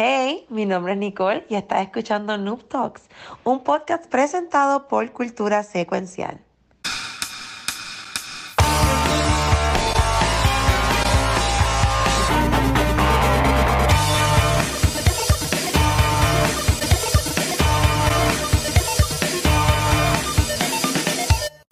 Hey, mi nombre es Nicole y estás escuchando Noob Talks, un podcast presentado por Cultura Secuencial.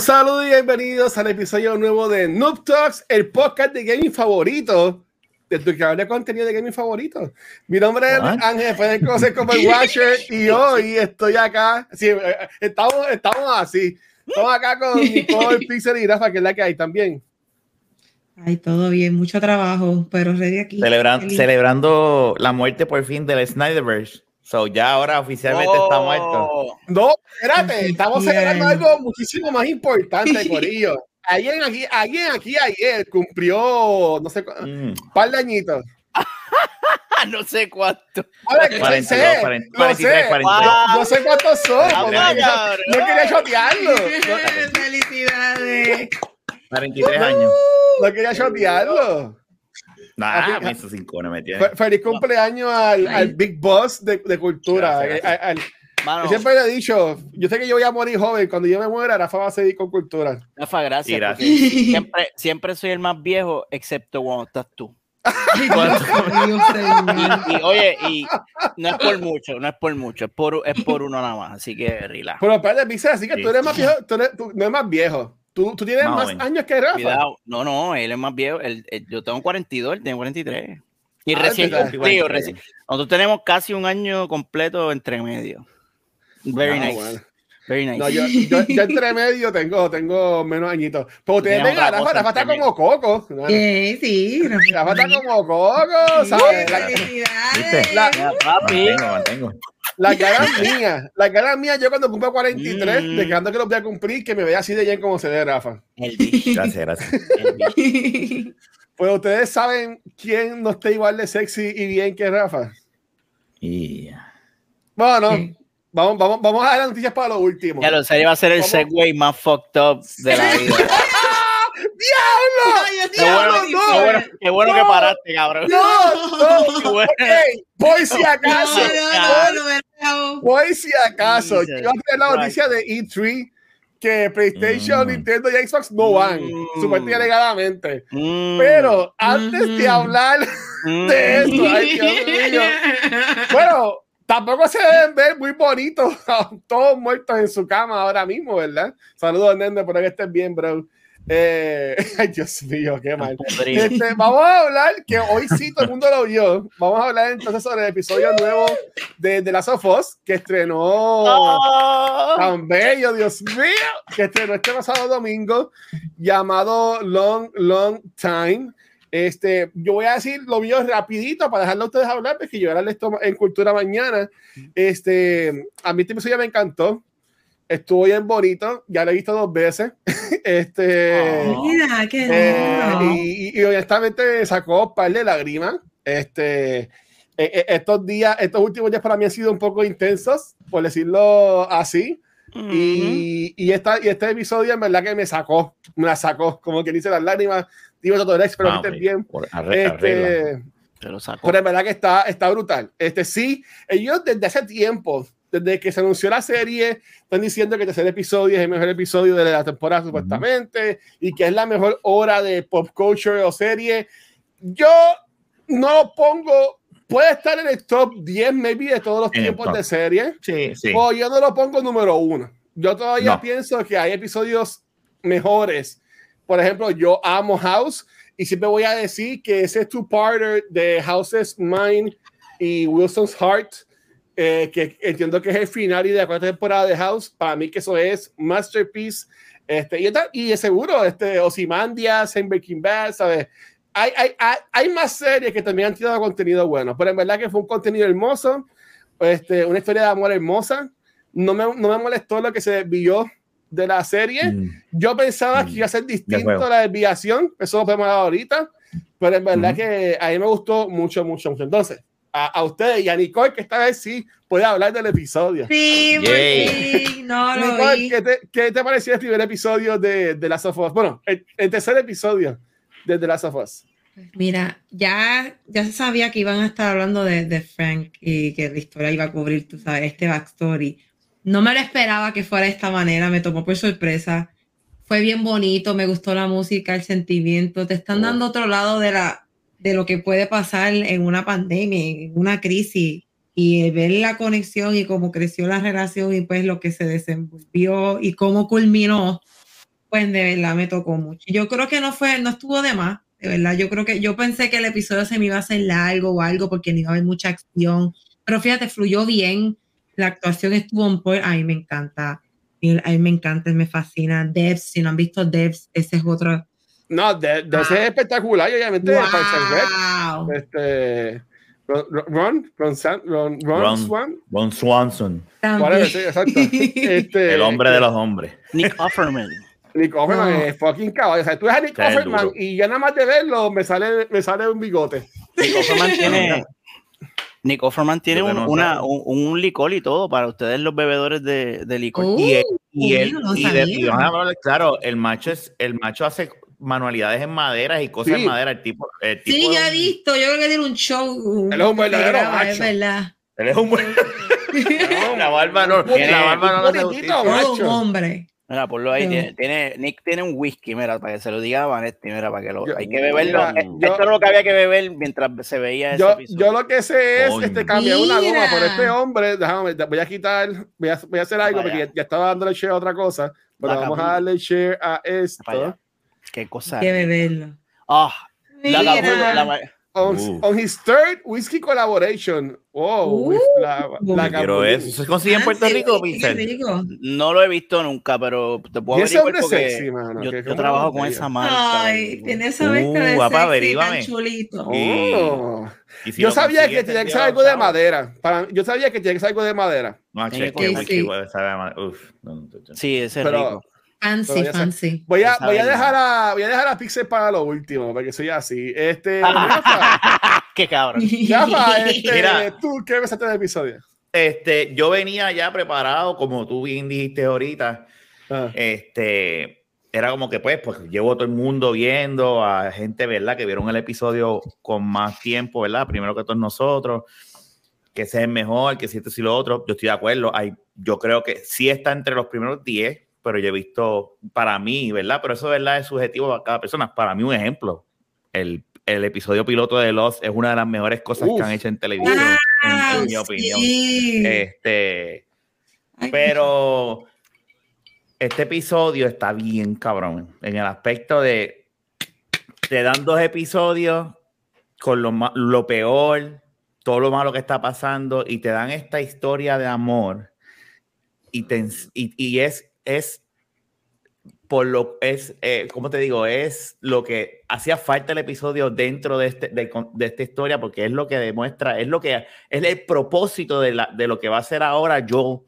Saludos y bienvenidos al episodio nuevo de Noob Talks, el podcast de gaming favorito de tu creador de contenido de gaming favorito. Mi nombre es Ángel, pueden conocer como el Watcher y hoy estoy acá. Sí, eh, eh, estamos, estamos así. Estamos acá con Nicole, Pixel y Rafa, que es la que hay también. Ay, todo bien, mucho trabajo, pero ready aquí. celebrando la muerte por fin del Snyderverse. So, ya ahora oficialmente está muerto. No, espérate, estamos celebrando algo muchísimo más importante, Corillo. Alguien aquí, alguien aquí ayer cumplió, no sé, un mm. par de añitos. no sé cuánto. A ver, 42, 40, 43, 42. No sé cuántos son. no, no, quería chotearlo. Felicidades. 43 años. No quería chotearlo. Nah, me hizo cinco, no me Feliz cumpleaños al, al, Big Boss de, de cultura. Gracias, gracias. Al, yo siempre le he dicho, yo sé que yo voy a morir joven, cuando yo me muera, Rafa va a seguir con cultura. Rafa, gracias. Siempre, siempre soy el más viejo, excepto cuando estás tú. y, oye, y no es por mucho, no es por mucho, es por, es por uno nada más, así que relax. Pero espérate, dice así que tú eres más viejo, tú, eres, tú no eres más viejo. Tú, tú tienes más, años que Rafa. Cuidado. No, no, él es más viejo. yo tengo 42, él tiene 43. Y ah, recién cumplido. Nosotros tenemos casi un año completo entre medio. Very ah, nice. Very nice. No, yo, yo, entre medio tengo, tengo menos añitos. Pero ustedes ven, Rafa, Rafa está como Coco. Sí, sí. Rafa está como Coco, ¿sabes? La, la, cara mía, la cara mía, yo cuando cumplo 43, mm. dejando que lo voy a cumplir, que me vea así de bien como se ve Rafa. El gracias, gracias. pues ustedes saben quién no está igual de sexy y bien que Rafa. Y... Bueno, Vamos, vamos, vamos a dar las noticias para lo último. Ya lo sé, va a ser el segway más fucked up de la vida. ¡Diablo! qué, bueno, qué, bueno, qué bueno que paraste, cabrón. No, no. okay. Voy si acaso. Voy si acaso. Yo voy a tener la noticia de E3 que PlayStation, mm. Nintendo y Xbox no van, mm. supuestamente alegadamente. Mm. Pero antes de hablar de esto, ay Dios mío. Bueno, Tampoco se deben ver muy bonitos, todos muertos en su cama ahora mismo, ¿verdad? Saludos, Nende, por que estés bien, bro. Eh, ay, Dios mío, qué mal. Este, vamos a hablar, que hoy sí todo el mundo lo vio. Vamos a hablar entonces sobre el episodio nuevo de The Last of Us, que estrenó oh. tan bello, Dios mío, que estrenó este pasado domingo, llamado Long, Long Time. Este, yo voy a decir lo mío rapidito para dejarlo a ustedes hablar, porque yo era esto en Cultura mañana. Este, a mí este episodio me encantó. Estuvo bien bonito, ya lo he visto dos veces. este, mira, qué eh, y, y, honestamente sacó un par de lágrimas. Este, e, e, estos días, estos últimos días para mí han sido un poco intensos, por decirlo así. y, y, esta, y este episodio en verdad que me sacó, me la sacó, como que dice las lágrimas Digo todo pero ah, bien. este, pero, pero en verdad que está, está brutal. Este, sí, ellos desde hace tiempo, desde que se anunció la serie, están diciendo que el tercer episodio es el mejor episodio de la temporada, supuestamente, y que es la mejor hora de pop culture o serie. Yo no lo pongo, puede estar en el top 10, maybe, de todos los tiempos de serie. Sí, sí. O yo no lo pongo número uno. Yo todavía pienso que hay episodios mejores por ejemplo, yo amo House y siempre voy a decir que ese two-parter de House's Mind y Wilson's Heart, eh, que entiendo que es el final y de la cuarta temporada de House, para mí que eso es masterpiece. Este, y, y seguro, este, Ozymandias en Breaking Bad, ¿sabes? Hay, hay, hay, hay, más series que también han tirado contenido bueno, pero en verdad que fue un contenido hermoso, este, una historia de amor hermosa. No me, no me molestó lo que se vio de la serie. Mm. Yo pensaba que iba a ser mm. distinto la desviación, eso lo podemos hablar ahorita, pero en verdad que a mí me gustó mucho, mucho, mucho. Entonces, a, a ustedes y a Nicole, que esta vez sí puede hablar del episodio. Sí, sí. no lo Nicole, ¿qué te, ¿qué te, pareció el primer episodio de, de Last of Us? Bueno, el, tercer episodio de The Last of Us. Mira, ya, ya se sabía que iban a estar hablando de, de, Frank y que la historia iba a cubrir, tú sabes, este backstory. No me lo esperaba que fuera de esta manera, me tomó por sorpresa. Fue bien bonito, me gustó la música, el sentimiento. Te están dando otro lado de, la, de lo que puede pasar en una pandemia, en una crisis. Y ver la conexión y cómo creció la relación y pues lo que se desenvolvió y cómo culminó, pues de verdad me tocó mucho. Yo creo que no fue, no estuvo de más de verdad. Yo creo que yo pensé que el episodio se me iba a hacer largo o algo porque no iba a haber mucha acción, pero fíjate, fluyó bien, la actuación estuvo en point, ay, me encanta, a mí me encanta, me fascina. Devs, si no han visto Devs, ese es otro. No, Devs es ah. espectacular, obviamente. Wow. Este, Ron, Ron, Ron, Ron, Swan. Ron Swanson. Este, el hombre de los hombres. Nick Offerman. Nick Offerman es fucking caballo. O sea, tú ves a Nick Offerman y ya nada más de verlo me sale, me sale un bigote. Nick Offerman tiene, Nick Offerman tiene un, una, un, licor y todo para ustedes los bebedores de, de licor. y, él, y, él, y, de, claro, el macho, es, el macho hace manualidades en madera y cosas en madera. El tipo, el tipo sí, ya he visto. Yo creo que tiene un show. Él es un verdadero macho. Es verdad. Él es un buen. la barba no, la barba no, no un hombre. Mira, ponlo ahí. Tiene, Nick tiene un whisky, mira, para que se lo diga a Vanetti, mira, para que lo. hay que beberlo. Eh, esto es lo que había que beber mientras se veía ese yo, episodio. Yo lo que sé es este, cambiar una goma por este hombre. Déjame, voy a quitar, voy a, voy a hacer algo porque ya, estaba dándole share a otra cosa. Pero vamos a darle share a esto. Qué cosa. Hay que beberlo. Ah, la, la, On, on, his third whiskey collaboration. Wow, uh, la, la Pero eso se consigue en Puerto Rico, Vincent. No lo he visto nunca, pero te puedo averiguar porque sexy, mano, yo, yo trabajo con esa marca. Ay, tiene esa mezcla uh, de guapa, sexy tan chulito. Oh. Y si yo sabía que tenía que ser algo de madera. Para, yo sabía que tenía que ser algo de madera. No, che, que sí. Uf, sí, ese es rico. Fancy, fancy. Voy a, voy a dejar a voy a dejar a Pixel para lo último, porque soy así. Este, qué cabrón. este, Mira, tú qué ves este episodio. Este, yo venía ya preparado, como tú bien dijiste ahorita. Ah. Este, era como que pues, pues llevo todo el mundo viendo a gente, ¿verdad? Que vieron el episodio con más tiempo, ¿verdad? Primero que todos nosotros, que ese es mejor, que si esto y lo otro. Yo estoy de acuerdo. Hay, yo creo que sí está entre los primeros 10 pero yo he visto para mí, ¿verdad? Pero eso, ¿verdad? Es subjetivo a cada persona. Para mí, un ejemplo, el, el episodio piloto de Lost es una de las mejores cosas que han hecho en televisión, en, mi opinión. Este, pero este episodio está bien cabrón en el aspecto de te dan dos episodios con lo, lo peor, todo lo malo que está pasando y te dan esta historia de amor y, te, y, y es es por lo es, eh, como te digo, es lo que hacía falta el episodio dentro de, este, de, esta historia, porque es lo que demuestra, es lo que es el propósito de, la, de lo que va a hacer ahora yo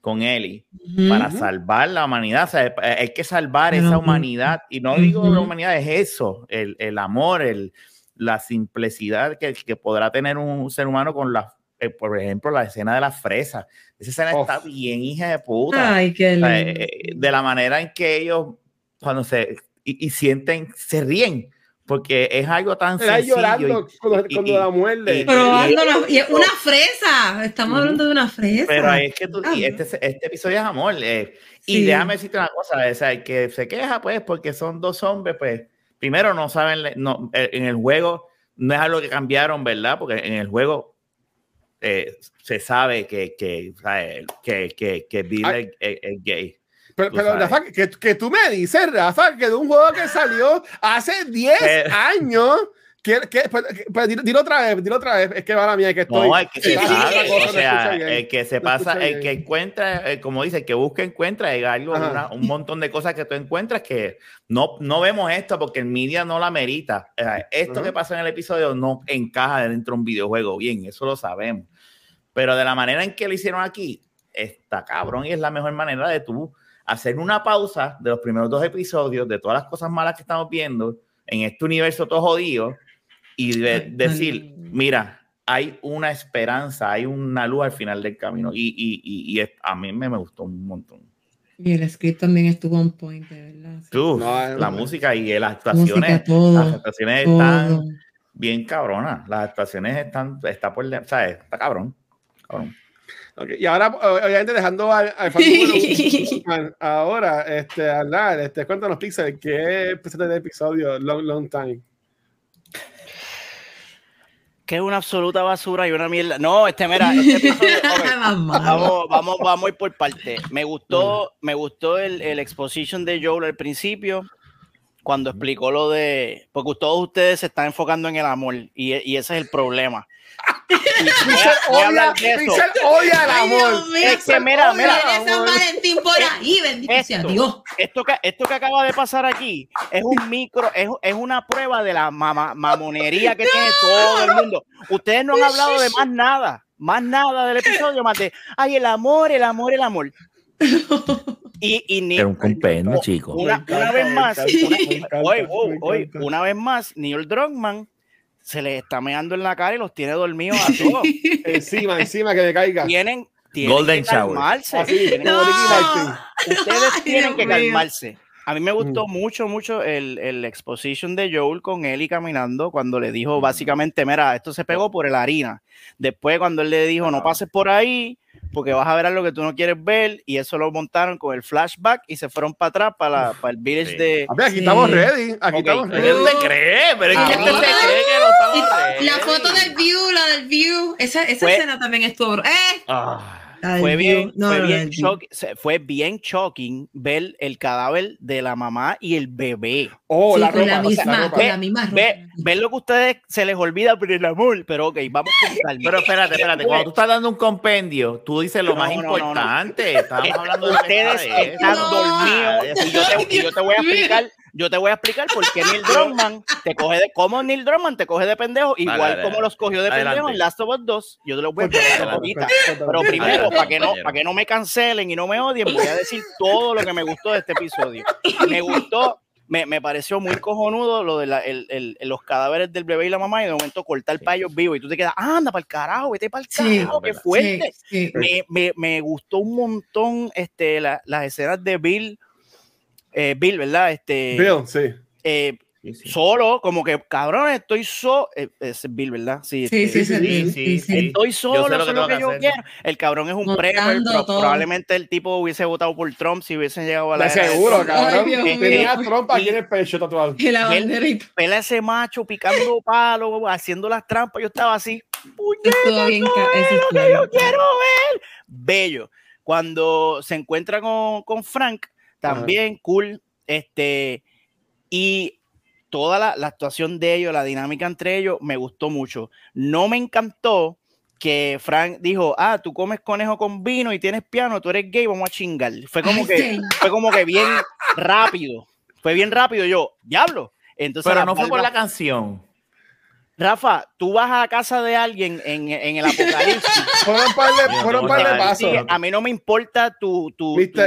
con Eli para salvar la humanidad. O sea, hay que salvar esa humanidad. Y no digo la humanidad, es eso, el, el amor, el, la simplicidad que, que, podrá tener un ser humano con la, eh, por ejemplo, la escena de las fresas esa escena está bien, hija de puta. Ay, qué lindo. Eh, de la manera en que ellos, cuando se y, sienten, se ríen. Porque es algo tan Está sencillo. llorando cuando, cuando la muerde. y, una fresa. Estamos hablando de una fresa. Pero es que tú, este, este episodio es amor. Eh, y déjame decirte una cosa: o sea, el que se queja, pues, porque son dos hombres, pues, primero no saben, no, eh, en el juego no es algo que cambiaron, ¿verdad? Porque en el juego eh, se sabe que, que, que, que, que Bill ah. es, gay. Pero, pero Rafa, que, que, tú me dices, Rafa, que de un juego que salió hace 10 años. Que, que, pues, pues, dilo, otra vez, dilo otra vez. Es que va la mía que estoy. No, el que se o sea, el que se pasa, el que encuentra, eh, como dice, el que busca, encuentra, hay algo, un montón de cosas que tú encuentras que no, no vemos esto porque el media no la merita. esto que pasa en el episodio no encaja dentro de un videojuego. Bien, eso lo sabemos. Pero de la manera en que lo hicieron aquí, está cabrón y es la mejor manera de tú hacer una pausa de los primeros dos episodios, de todas las cosas malas que estamos viendo en este universo todo jodido y decir, mira, hay una esperanza, hay una luz al final del camino. Y, y, y, a mí me, me, gustó un montón. Y el script también estuvo on point, ¿verdad? Uf, no, la música y las actuaciones, todo, las actuaciones están bien cabronas. Las actuaciones están, está por, ¿sabes? Está cabrón. Cabrón. Okay. Y ahora, obviamente, dejando al, al ahora, este, hablar, este, cuéntanos, Pixel, ¿qué presentaste de episodio Long, Long Time? que es una absoluta basura y una mierda. No, este, mira, este episodio, vamos, vamos, vamos a ir por parte. Me gustó, me gustó el, el exposition de Joel al principio, cuando explicó lo de, porque todos ustedes se están enfocando en el amor y, y ese es el problema. Pixel odia, Pixel odia el amor. es que mira, mira. San Valentín por ahí, esto, Dios. Esto que, esto que acaba de pasar aquí es un micro, es, es una prueba de la mamonería que tiene todo el mundo. Ustedes no han hablado de más nada, más nada del episodio, más de, ay, el amor, el amor, el amor. Y, y ni, un compendio, chico. Una, una vez más, hoy, hoy, una vez más, Neil Druckmann se les está meando en la cara y los tiene dormidos a todos. encima, encima que le caiga. Tienen, tienen Golden que calmarse. Ustedes tienen que calmarse. A mí me gustó mm. mucho, mucho el, el, exposition de Joel con Eli caminando cuando le dijo mm. básicamente, mira, esto se pegó por el harina. Después cuando él le dijo, no pases por ahí, porque vas a ver algo que tú no quieres ver, y eso lo montaron con el flashback y se fueron para atrás, para, para el village de... aquí estamos ready, aquí estamos ready. ¿Quién te cree? Pero ¿quién te cree que no estamos ready? La foto del view, la del view, esa, esa escena también estuvo... ¡Eh! Ah fue bien, fue, bien fue bien shocking ver el cadáver de la mamá y el bebé. Oh, la, ropa, la, misma, la misma ropa. Ver lo que a ustedes se les olvida por el amor, pero ok, vamos con calma. Pero espérate, espérate, cuando tú estás dando un compendio, tú dices lo más importante. Estamos hablando de ustedes están dormidos y yo, te, y yo te voy a explicar yo te voy a explicar por qué Neil Druckmann te coge de cómo Neil Druckmann te coge de pendejo, igual como los cogió de pendejo en Last of Us 2. Yo te lo voy a explicar ahorita. Pero primero, para que, no, para que no me cancelen y no me odien, voy a decir todo lo que me gustó de este episodio. Me gustó me, me, pareció muy cojonudo lo de la, el, el, los cadáveres del bebé y la mamá y de momento cortar sí. payos vivos y tú te quedas, anda para el carajo, vete para el carajo, qué fuerte. Sí, me, me, me, gustó un montón este, la, las escenas de Bill eh, Bill, ¿verdad? Este, Bill, sí. Eh, solo, como que cabrón, estoy solo. Eh, es Bill, ¿verdad? Sí, sí, sí, sí, sí, Estoy solo, eso es lo que, yo quiero. El cabrón es un premio, probablemente el tipo hubiese votado por Trump si hubiesen llegado a la. De seguro, cabrón. Tenía Trump aquí en el pecho tatuado. Pela ese macho picando palo, haciendo las trampas. Yo estaba así. Puñeta, bien, eso es lo que yo quiero ver. Bello. Cuando se encuentra con, con Frank también cool. Este, y toda la, la, actuación de ellos, la dinámica entre ellos, me gustó mucho. No me encantó que Frank dijo, ah, tú comes conejo con vino y tienes piano, tú eres gay, vamos a chingar. Fue como, que, fue como que bien rápido. Fue bien rápido yo, diablo. Entonces, Pero no fue por la canción. Rafa, tú vas a la casa de alguien en, en el apocalipsis. fueron par de, fueron par de pasos. a mí no me importa tu, tu, tu,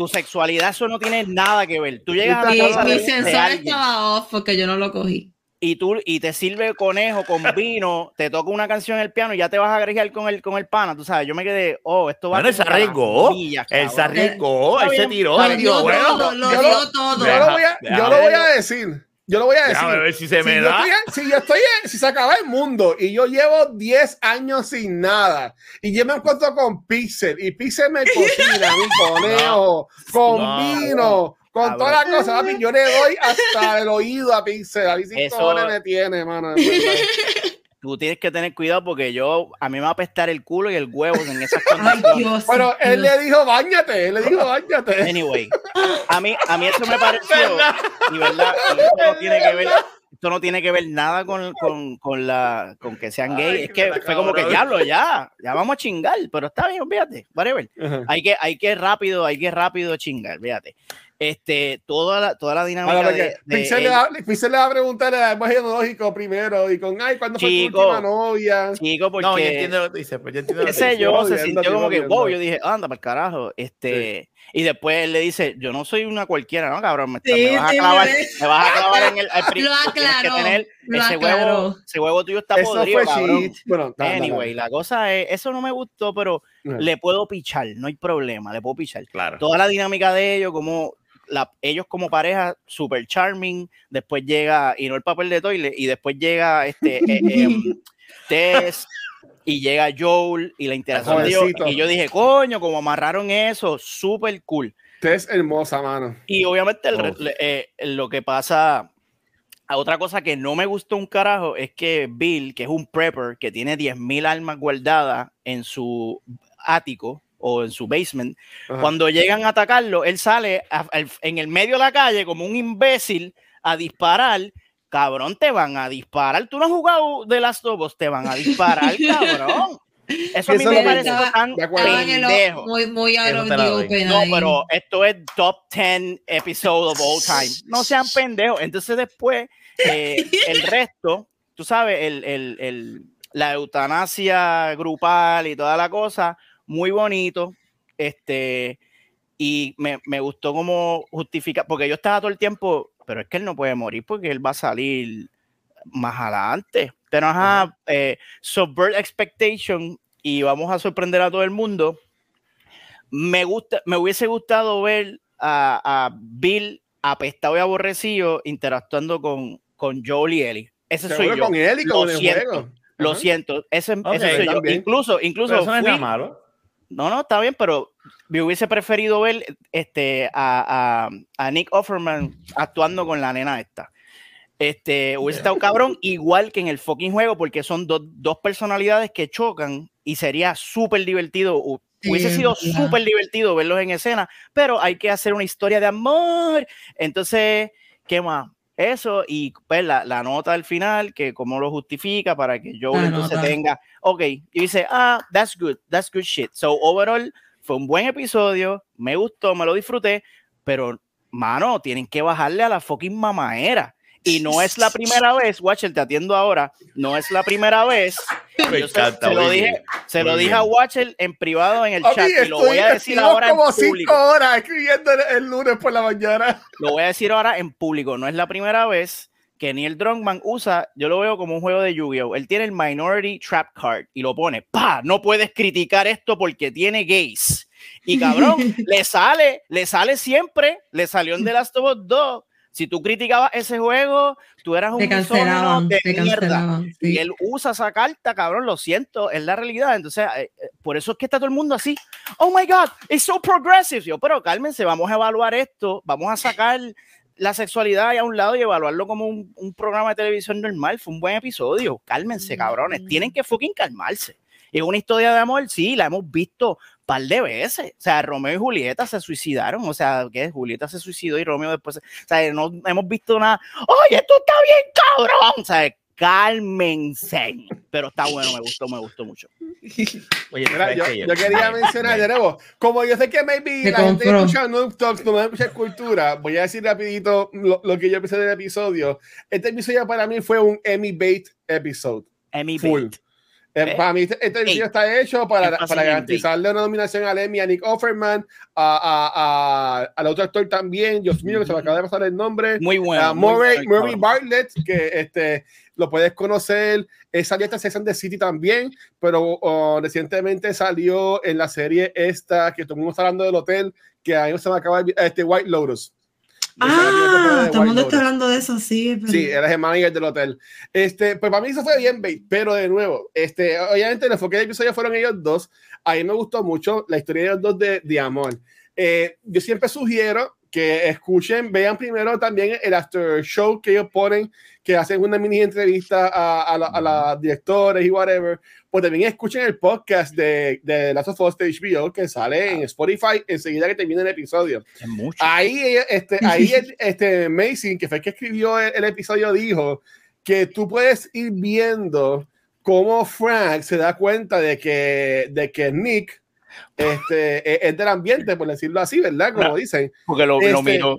tu, sexualidad, eso no tiene nada que ver. Tú llegas a la casa mi, de, mi sensor estaba off porque yo no lo cogí. Y tú y te sirve conejo con vino, te toca una canción en el piano y ya te vas a agregar con el con el pana, tú sabes. Yo me quedé, oh, esto va bueno, a ser. Él se arriesgó, él se arriesgó, él se tiró. bueno, lo, lo, dio todo. Yo lo voy a, yo lo voy a decir yo lo voy a decir. ver si se me da. si yo estoy, si se acaba el mundo y yo llevo 10 años sin nada y yo me encuentro con Pixel y Pixel me cocina mi conejo con vino. Con todas las cosas, yo le doy hasta el oído a Pixel. A mí si me tiene, mano. tú tienes que tener cuidado porque yo, a mí me va a apestar el culo y el huevo en esas condiciones. Pero él le dijo, bañate, él le dijo, bañate. Anyway, a mí, a mí eso me pareció, y verdad, esto no tiene que ver, esto no tiene que ver nada con, con, con la, con que sean gay, es que fue como que diablo, ya, ya vamos a chingar, pero está bien, fíjate, whatever. hay que, hay que rápido, hay que rápido chingar, fíjate este, toda la, toda la dinámica de, de Pixel, le va, Pixel, le va, a preguntar al más ideológico primero y con, ay, ¿cuándo fue tu última novia? Chico, porque... No, yo entiendo lo que dice, pues yo entiendo qué sé yo, se sintió como que, wow, yo dije, anda, para el carajo, este... Y después él le dice, yo no soy una cualquiera, ¿no, cabrón? Me, vas, a clavar, me vas a clavar en el... el lo aclaró, tener, ese, huevo, ese huevo tuyo está eso podrido, cabrón. Bueno, anyway, la cosa es, eso no me gustó, pero le puedo pichar, no hay problema, le puedo pichar. Claro. Toda la dinámica de ellos, como la, ellos como pareja, super charming, después llega, y no el papel de toilet, y después llega este... Eh, em, Tess, y llega Joel y la interacción de ellos, y yo dije, coño, como amarraron eso, súper cool. Es hermosa, mano. Y obviamente eh, lo que pasa, otra cosa que no me gustó un carajo es que Bill, que es un prepper, que tiene 10.000 armas guardadas en su ático o en su basement, cuando llegan a atacarlo, él sale en el medio de la calle como un imbécil a disparar cabrón, te van a disparar. Tú no has jugado de las dos, te van a disparar, cabrón. Eso a mí me parece tan pendejo. Muy, muy no, no, pero esto es top 10 episode of all time. No sean pendejos. Entonces después, eh, el resto, tú sabes, el, el, el, la eutanasia grupal y toda la cosa, muy bonito. Este, y me, me gustó cómo justifica, porque yo estaba todo el tiempo pero es que él no puede morir porque él va a salir más adelante. Pero ajá, eh, subvert expectation y vamos a sorprender a todo el mundo. Me gusta, me hubiese gustado ver a, Bill apestado y aborrecido interactuando con, con Joel y Ellie. Ese soy yo. Con Ellie, lo siento, el juego. Lo siento, ese, soy yo. Incluso, incluso. eso no es malo. No, no, está bien, pero me hubiese preferido ver este, a, a, Nick Offerman actuando con la nena esta. Este, hubiese estado cabrón, igual que en el fucking juego, porque son dos personalidades que chocan y sería súper divertido. Hubiese sido súper divertido verlos en escena, pero hay que hacer una historia de amor. Entonces, ¿qué más? Eso y pues la, la, nota al final, que cómo lo justifica para que yo entonces tenga, ok, y dice, ah, that's good, that's good shit. So, overall, fue un buen episodio, me gustó, me lo disfruté, pero, mano, tienen que bajarle a la fucking mamaera. Y no es la primera vez, Watcher, te atiendo ahora, no es la primera vez. se, lo dije, se lo dije a Watcher en privado en el chat y lo voy a decir ahora como en público. cinco horas escribiendo el, lunes por la mañana. Lo voy a decir ahora en público, no es la primera vez que Neil Druckmann usa, yo lo veo como un juego de Yu-Gi-Oh! Él tiene el Minority Trap Card y lo pone, pa, no puedes criticar esto porque tiene gays. Y cabrón, le sale, le sale siempre, le salió en The Last of Us 2 si tú criticabas ese juego, tú eras un de mierda. Y él usa esa carta, cabrón, lo siento, es la realidad. Entonces, eh, eh, por eso es que está todo el mundo así. Oh my God, it's so progressive. Yo, pero cálmense, vamos a evaluar esto, vamos a sacar la sexualidad a un lado y evaluarlo como un, un programa de televisión normal. Fue un buen episodio. Cálmense, cabrones. Tienen que fucking calmarse. Es una historia de amor, sí, la hemos visto par de veces. O sea, Romeo y Julieta se suicidaron. O sea, que Julieta se suicidó y Romeo después. O sea, no hemos visto nada. ¡Oye, esto está bien, cabrón! O sea, cálmense. Pero está bueno, me gustó, me gustó mucho. Oye, yo, yo, quería mencionar de nuevo, como yo sé que maybe la gente escucha Noob Talks, no me escucha cultura, voy a decir rapidito lo, lo, que yo pensé del episodio. Este episodio para mí fue un Emmy Bait episode. Emmy Bait. Eh, para mí, este, este video está hecho para, para garantizarle una nominación a Emmy a Nick Offerman, a, a, a, al otro actor también, Dios mío, que se me acaba de pasar el nombre. Muy bueno. A Murray, Murray Bartlett, que este, lo puedes conocer. Salió esta Season de City también, pero oh, recientemente salió en la serie esta, que está hablando del hotel, que a mí se me acaba este White Lotus. Ah, todo el mundo está hablando de eso, sí. Sí, eres el manager del hotel. Este, pues para mí eso fue bien, pero de nuevo, este, obviamente el enfoque del episodio fueron ellos dos. A mí me gustó mucho la historia de ellos dos de, de amor. Eh, yo siempre sugiero que escuchen, vean primero también el after show que ellos ponen, que hacen una mini entrevista a, a, a los directores y whatever, pues también escuchen el podcast de, de Last of Us de HBO que sale en Spotify enseguida que termine el episodio. Ahí, este, ahí este Mason, que fue el que escribió el, episodio, dijo que tú puedes ir viendo cómo Frank se da cuenta de que, de que Nick este, e, es del ambiente, por decirlo así, ¿verdad? Como dicen. Porque lo, este, lo miro.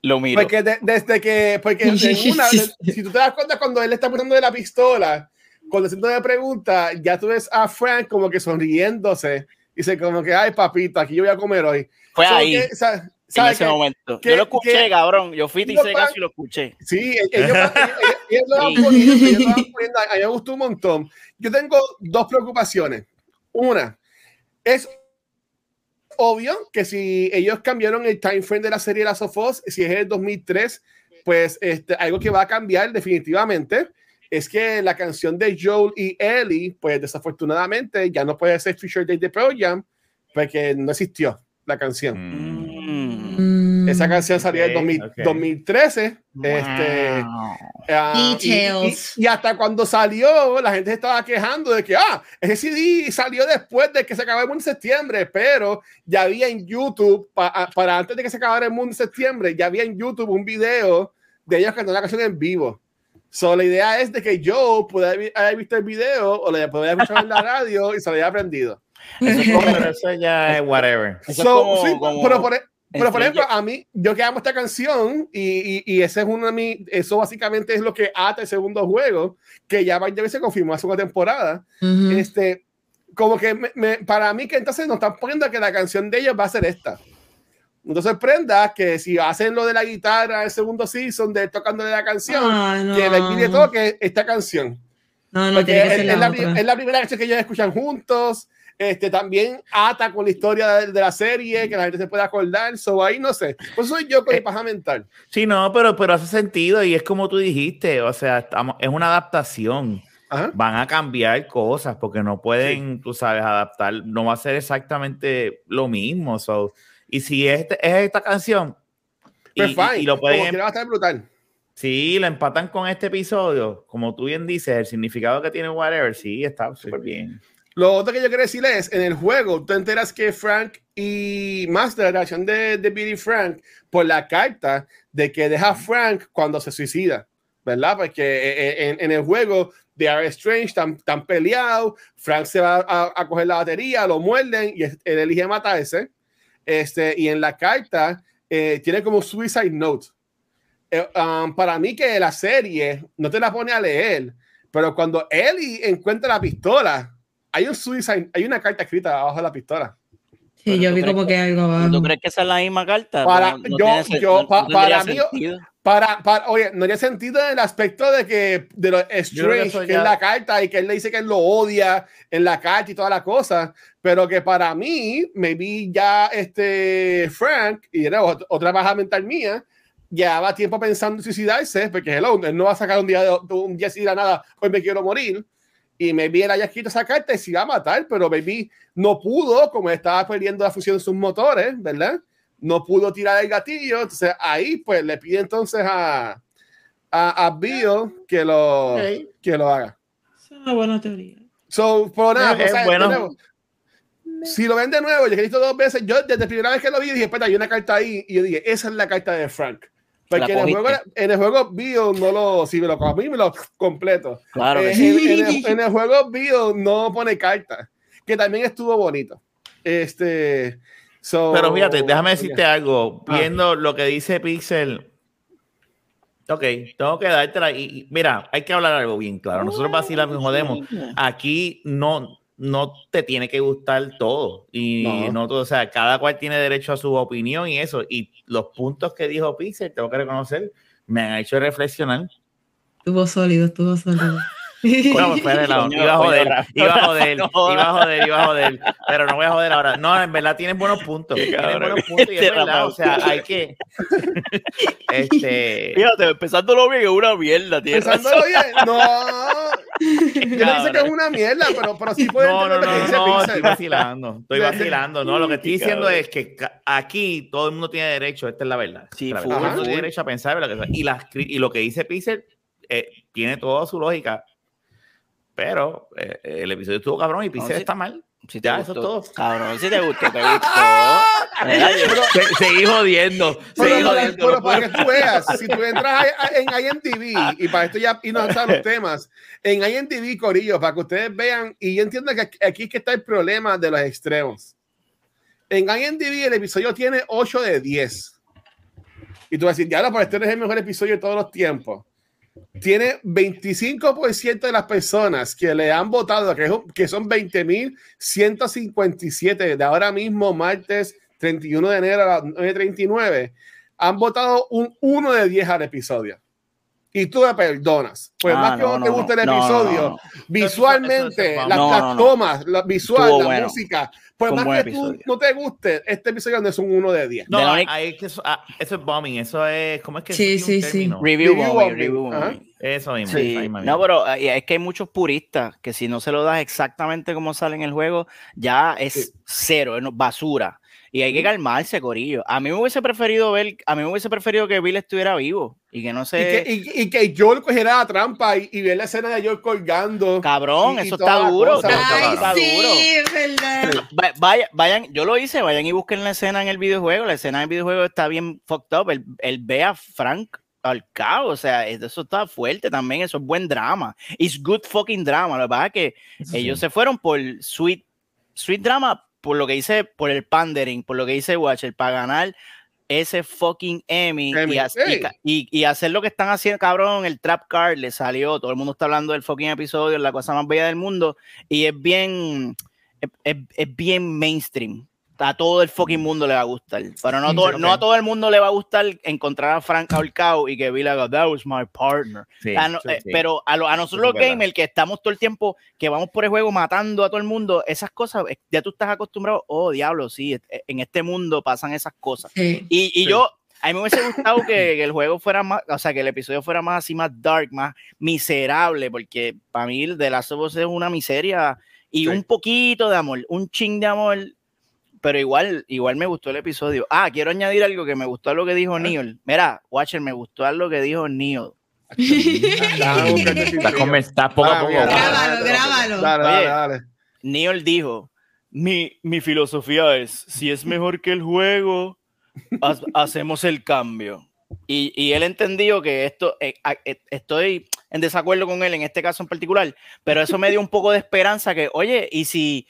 Lo miro. Porque desde que, porque una, si tú te das cuenta cuando él está poniendo de la pistola, cuando haciendo de pregunta, ya tú ves a Frank como que sonriéndose Dice como que, ay, papito, aquí yo voy a comer hoy. Fue ahí. en ese momento. yo lo escuché, cabrón. Yo fui y hice caso y lo escuché. Sí, ellos, ellos, lo van poniendo, ellos lo van poniendo. A mí me gustó un montón. Yo tengo dos preocupaciones. Una, es obvio que si ellos cambiaron el time frame de la serie Last of Us, si es el 2003, pues este, algo que va a cambiar definitivamente es que la canción de Joel y Ellie, pues desafortunadamente ya no puede ser featured de The Pro Jam porque no existió la canción. Mm. Esa canción salió en 2013. Este, uh, Details. Y, hasta cuando salió, la gente estaba quejando de que, ah, ese CD salió después de que se acabó el mundo en septiembre, pero ya había en YouTube, para antes de que se acabara el mundo en septiembre, ya había en YouTube un video de ellos cantando la canción en vivo. So, la idea es de que yo pueda haber visto el video o le pueda haber escuchado en la radio y se lo haya aprendido. Eso, ya es whatever. So, sí, pero por, e, pero por ejemplo, a mí, yo que amo esta canción y, y, ese es uno de mis, eso básicamente es lo que ata el segundo juego, que ya varias veces confirmó hace una temporada. Este, como que me, para mí que entonces nos están poniendo que la canción de ellos va a ser esta. No te sorprenda que si hacen lo de la guitarra el segundo season de tocando de la canción, que le pide toque esta canción. No, no, tiene que ser es, la, es, la, primera canción que ellos escuchan juntos. Este, también ata con la historia de, la serie, que la gente se pueda acordar. So ahí no sé. Pues soy yo con eh, paja mental. Sí, no, pero, pero hace sentido y es como tú dijiste, o sea, estamos, es una adaptación. Van a cambiar cosas porque no pueden, tú sabes, adaptar. No va a ser exactamente lo mismo. So, y si este, es esta canción, y, pues lo pueden. va a estar brutal. Sí, la empatan con este episodio. Como tú bien dices, el significado que tiene whatever, sí, está súper bien. Lo otro que yo quiero decirle es, en el juego, tú enteras que Frank y Master, la relación de, de Billy Frank, por la carta de que deja a Frank cuando se suicida, ¿verdad? Porque eh, eh, en, en el juego de Are Strange están, están peleados, Frank se va a, a, coger la batería, lo muerden y él elige matarse. Este, y en la carta eh, tiene como suicide note. Eh, um, para mí que la serie no te la pone a leer, pero cuando Ellie encuentra la pistola, hay un suicide, hay una carta escrita abajo de la pistola. Sí, yo vi como que, algo abajo. ¿Tú crees que esa es la misma carta? Para, yo, yo, para mí, para, para, oye, no haría sentido en el aspecto de que de lo Strange, que, es la carta y que él le dice que él lo odia en la carta y toda la cosa, pero que para mí, me vi ya este Frank, y era otra baja mental mía, llevaba tiempo pensando en suicidarse, porque hello, él no va a sacar un día, de, un día sin nada, hoy me quiero morir, y vi él haya escrito esa carta y se iba a matar, pero baby no pudo, como estaba perdiendo la función de sus motores, ¿verdad? No pudo tirar el gatillo, entonces ahí pues le pide entonces a, a, a Bill que lo, que lo haga. Es una buena teoría. So, por nada, pues, bueno. si lo ven de nuevo, yo he visto dos veces, yo desde la primera vez que lo vi dije, espera, hay una carta ahí, y yo dije, esa es la carta de Frank. Porque en el, juego, en el juego Bill no lo, si me lo a mí me lo completo. Claro eh, en, el, en, el, juego Bill no pone carta, que también estuvo bonito. Este, pero fíjate, déjame decirte algo. Ah. Viendo lo que dice Pixel, ok, tengo que dártela. Y, mira, hay que hablar algo bien claro. Nosotros vacilamos y jodemos. Aquí no, no te tiene que gustar todo. Y no. todo, o sea, cada cual tiene derecho a su opinión y eso. Y los puntos que dijo Pixel, tengo que reconocer, me han hecho reflexionar. Estuvo sólido, estuvo sólido. Fue de lado. Iba a joder, iba a joder, iba a joder, iba a joder. Pero no voy a joder ahora. No, en verdad tienen buenos puntos. Tienen buenos puntos y es verdad. O sea, hay que. Este. Fíjate, empezándolo bien es una mierda, tío. Empezándolo bien. No. Yo no sé que es una mierda, pero, pero sí puede no, no, no, no, estoy vacilando. Estoy vacilando. No, lo que estoy diciendo es que aquí todo el mundo tiene derecho, esta es la verdad. Sí, todo el mundo tiene derecho a pensar. Y, y lo que dice Pixel eh, tiene toda su lógica pero eh, el episodio estuvo cabrón y Pixel está mal. Si te ya, gustó, eso es todo. Cabrón, si te gustó, te gustó. seguí jodiendo. Seguí jodiendo. Pero para que tú veas, si tú entras en IMDb, y para esto ya y nos están los temas, en IMDb, Corillo, para que ustedes vean, y yo entiendo que aquí es que está el problema de los extremos. En IMDb el episodio tiene 8 de 10. Y tú vas a decir, ya, pero este no es el mejor episodio de todos los tiempos. Tiene 25% de las personas que le han votado, que, son 20.157 de ahora mismo, martes 31 de enero a las 9.39, han votado un 1 de 10 al episodio y tú me perdonas. Pues ah, más que no, te guste el episodio, visualmente, las, tomas, la visual, la música, pues más que tú no te guste, este episodio no es un 1 de 10. No, eso, ah, eso, es bombing, eso es, ¿cómo es que Sí, sí, sí. Review, bombing, review bombing. Eso mismo. Sí. No, pero eh, es que hay muchos puristas que si no se lo das exactamente como sale en el juego, ya es cero, es basura. Y hay que calmarse, Corillo. A mí me hubiese preferido ver, a mí me hubiese preferido que Bill estuviera vivo y que no se. Y que, y, que Joel cogiera la trampa y, ver la escena de Joel colgando. Cabrón, eso está duro. está, sí, duro. Vaya, vayan, yo lo hice, vayan y busquen la escena en el videojuego. La escena del videojuego está bien fucked up. Él, él ve a Frank al cabo, o sea, eso está fuerte también, eso es buen drama. It's good fucking drama. Lo que pasa es que ellos se fueron por sweet, sweet drama por lo que hice, por el pandering, por lo que dice Watcher, para ganar ese fucking Emmy, y, y, hacer lo que están haciendo, cabrón, el Trap Card le salió, todo el mundo está hablando del fucking episodio, la cosa más bella del mundo, y es bien, es bien mainstream a todo el fucking mundo le va a gustar. Pero no, no a todo el mundo le va a gustar encontrar a Frank Ahorcado y que Bill haga, that was my partner. Eh, pero a, a nosotros los gamers que estamos todo el tiempo, que vamos por el juego matando a todo el mundo, esas cosas, ya tú estás acostumbrado, oh diablo, sí, eh, en este mundo pasan esas cosas. Y, y yo, a mí me hubiese gustado que, el juego fuera más, o sea, que el episodio fuera más así, más dark, más miserable, porque para mí The Last of Us es una miseria y un poquito de amor, un ching de amor pero igual, igual me gustó el episodio. Ah, quiero añadir algo que me gustó a lo que dijo Neil. Mira, Watcher, me gustó a lo que dijo Neil. Está poco a poco. Grábalo, grábalo. Dale, dale, dale. Neil dijo, mi, mi filosofía es, si es mejor que el juego, hacemos el cambio. Y, y, él entendió que esto, eh, eh, estoy en desacuerdo con él en este caso en particular, pero eso me dio un poco de esperanza que, oye, y si,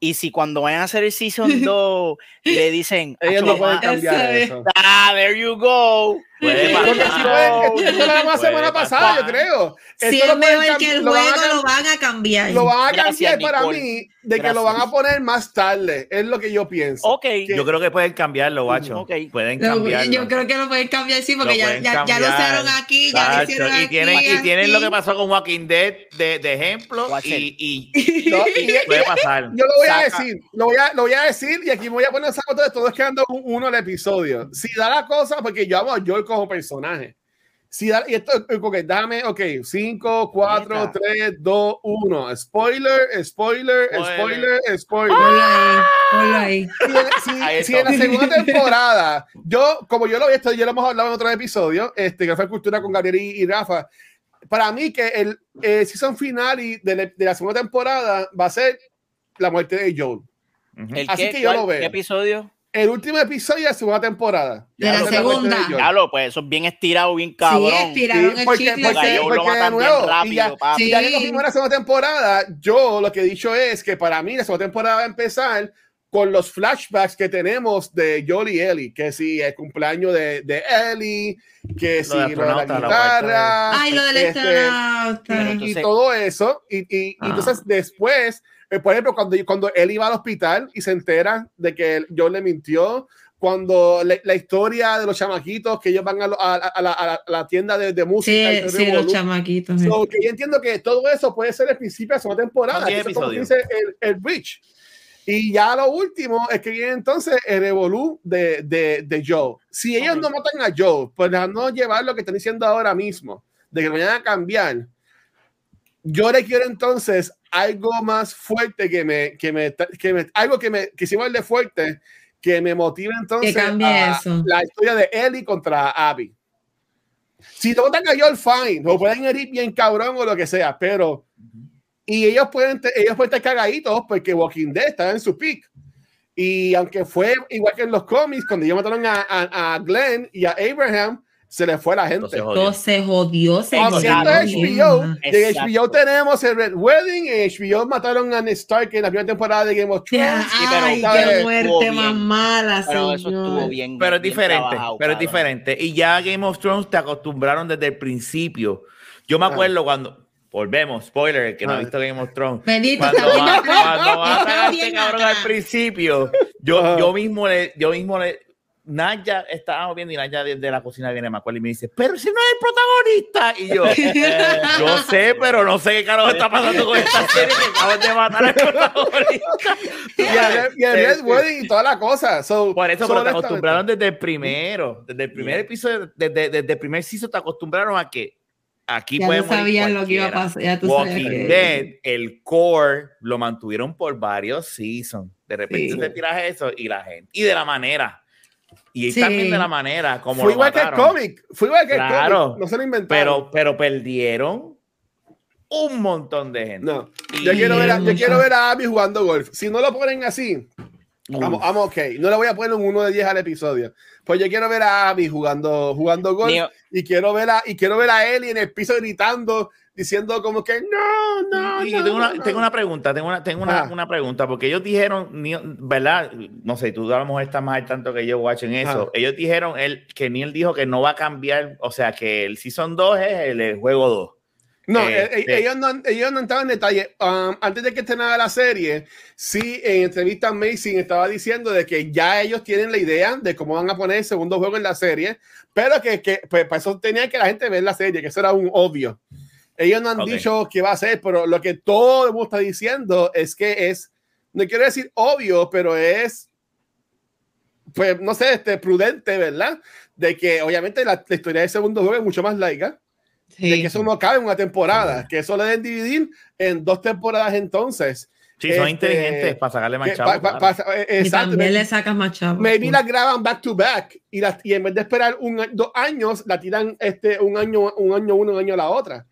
y si cuando vayan a hacer el Season 2 le dicen... Ellos no pueden cambiar eso. Ah, there you go. Puede pasar. Esto lo la semana pasada, yo creo. Si es mejor que el juego lo van a cambiar. Lo van a cambiar para mí de que lo van a poner más tarde. Es lo que yo pienso. Ok. yo creo que pueden cambiarlo, guacho. Okay. Pueden cambiarlo. Yo creo que lo pueden cambiar, sí, porque ya, ya, ya, lo usaron aquí, ya lo hicieron y aquí. Tienen, y tienen lo que pasó con Walking Dead de, de ejemplo. Y, y, no, y, puede pasar. Yo lo voy a decir, lo voy a, lo voy a decir y aquí me voy a poner saco de todo es quedando uno al episodio. Si da la cosa, porque yo amo a Joel como personaje. Si da, y esto, okay, dame, ok, 5, 4, 3, 2, 1. Spoiler, spoiler, spoiler, spoiler. ¡Ah! Si, si, en la segunda temporada, yo, como yo lo he visto, ya lo hemos hablado en otro episodio, este, que fue Cultura con Gabriel y, Rafa, para mí que el, el season final y de, de, la segunda temporada va a ser la muerte de Joel. Así que yo lo veo. ¿Qué episodio? El último episodio de la segunda temporada. De la segunda. Claro, pues eso es bien estirado, bien cabrón. Sí, estiraron sí, porque, el porque, porque, porque de nuevo, rápido, ya, sí. ya que cogimos la segunda temporada, yo lo que he dicho es que para mí la segunda temporada va a empezar con los flashbacks que tenemos de y Ellie, que si el cumpleaños de, de Ellie, que si lo de la guitarra, Ay, lo del este, astronauta. Y, y, todo eso. Y, y, y entonces después por ejemplo, cuando, cuando él iba al hospital y se entera de que John le mintió, cuando la, historia de los chamaquitos que ellos van a, a, la, tienda de, música. Sí, sí los chamaquitos. yo entiendo que todo eso puede ser el principio de segunda temporada. como dice el, el Bridge. Y ya lo último es que viene entonces el revolú de, de, de, Joe. Si ellos no matan a Joe, pues no llevar lo que están diciendo ahora mismo, de que vayan a cambiar. Yo le quiero entonces algo más fuerte que me, que me, que me algo que me, que se de fuerte, que me motive entonces a, la historia de Ellie contra Abby. Si no te cayó el fine, o pueden herir bien cabrón o lo que sea, pero y ellos pueden, ellos pueden estar cagaditos porque Walking Dead está en su peak. Y aunque fue igual que en los cómics, cuando ellos mataron a, a, a Glenn y a Abraham, se le fue la gente. Todo se jodió, se jodió. HBO, de HBO tenemos el Red Wedding, en HBO mataron a Ned Stark en la primera temporada de Game of Thrones. Ay, qué muerte más mala, pero eso estuvo bien. Pero es diferente, pero es diferente. Y ya Game of Thrones te acostumbraron desde el principio Yo me ah. acuerdo cuando volvemos, spoiler, que no ha ah. visto Game of Thrones. Bendito, cuando va, cuando va a este cabrón al principio, yo, yo mismo le, yo mismo le, Naya estábamos viendo y Naya desde la cocina viene, me acuerdo, y me dice, pero si no es el protagonista. Y yo, eh, yo sé, pero no sé qué carajo está pasando con esta serie que acaban de matar al protagonista. y el Red Wedding y toda la cosa. Por eso, pero te acostumbraron desde el primero, desde el primer episodio, desde, desde el primer season te acostumbraron a que aquí ya podemos. sabían lo que iba a pasar. Ya tú Walking Dead, el core lo mantuvieron por varios seasons. De repente te tiras eso y la gente. Y de la manera y también de la manera como fue igual que el cómic fue igual que el cómic no se lo inventaron. pero pero perdieron un montón de gente. No yo quiero ver a, yo quiero ver a Abby jugando golf. Si no lo ponen así vamos, vamos ok. No le voy a poner un 1 de 10 al episodio. Pues yo quiero ver a Abby jugando jugando golf y quiero ver a y quiero ver a Ellie en el piso gritando diciendo como que no, no, y, tengo, una, tengo, una, pregunta, tengo una, tengo una, una, pregunta, porque ellos dijeron, ¿verdad? No sé, tú a lo mejor estás más al tanto que yo, watching eso. Ellos dijeron él, que Neil dijo que no va a cambiar, o sea, que el Season 2 es el, juego 2. No, eh, eh, ellos no, ellos no entraban en detalle. Um, antes de que estrenara la serie, sí, en entrevista Amazing estaba diciendo de que ya ellos tienen la idea de cómo van a poner el segundo juego en la serie, pero que, que pues, para eso tenía que la gente ver la serie, que eso era un obvio. Ellos no han dicho qué va a ser, pero lo que todo el mundo está diciendo es que es, no quiero decir obvio, pero es, pues, no sé, este, prudente, ¿verdad? De que obviamente la, historia del segundo juego es mucho más larga. De que eso no cabe en una temporada, que eso le deben dividir en dos temporadas entonces. Sí, son este, inteligentes para sacarle más chavo. Eh, y también le sacas más chavo. Maybe la graban back to back y, la, y en vez de esperar un, dos años, la tiran este, un año, un año uno, un año la otra.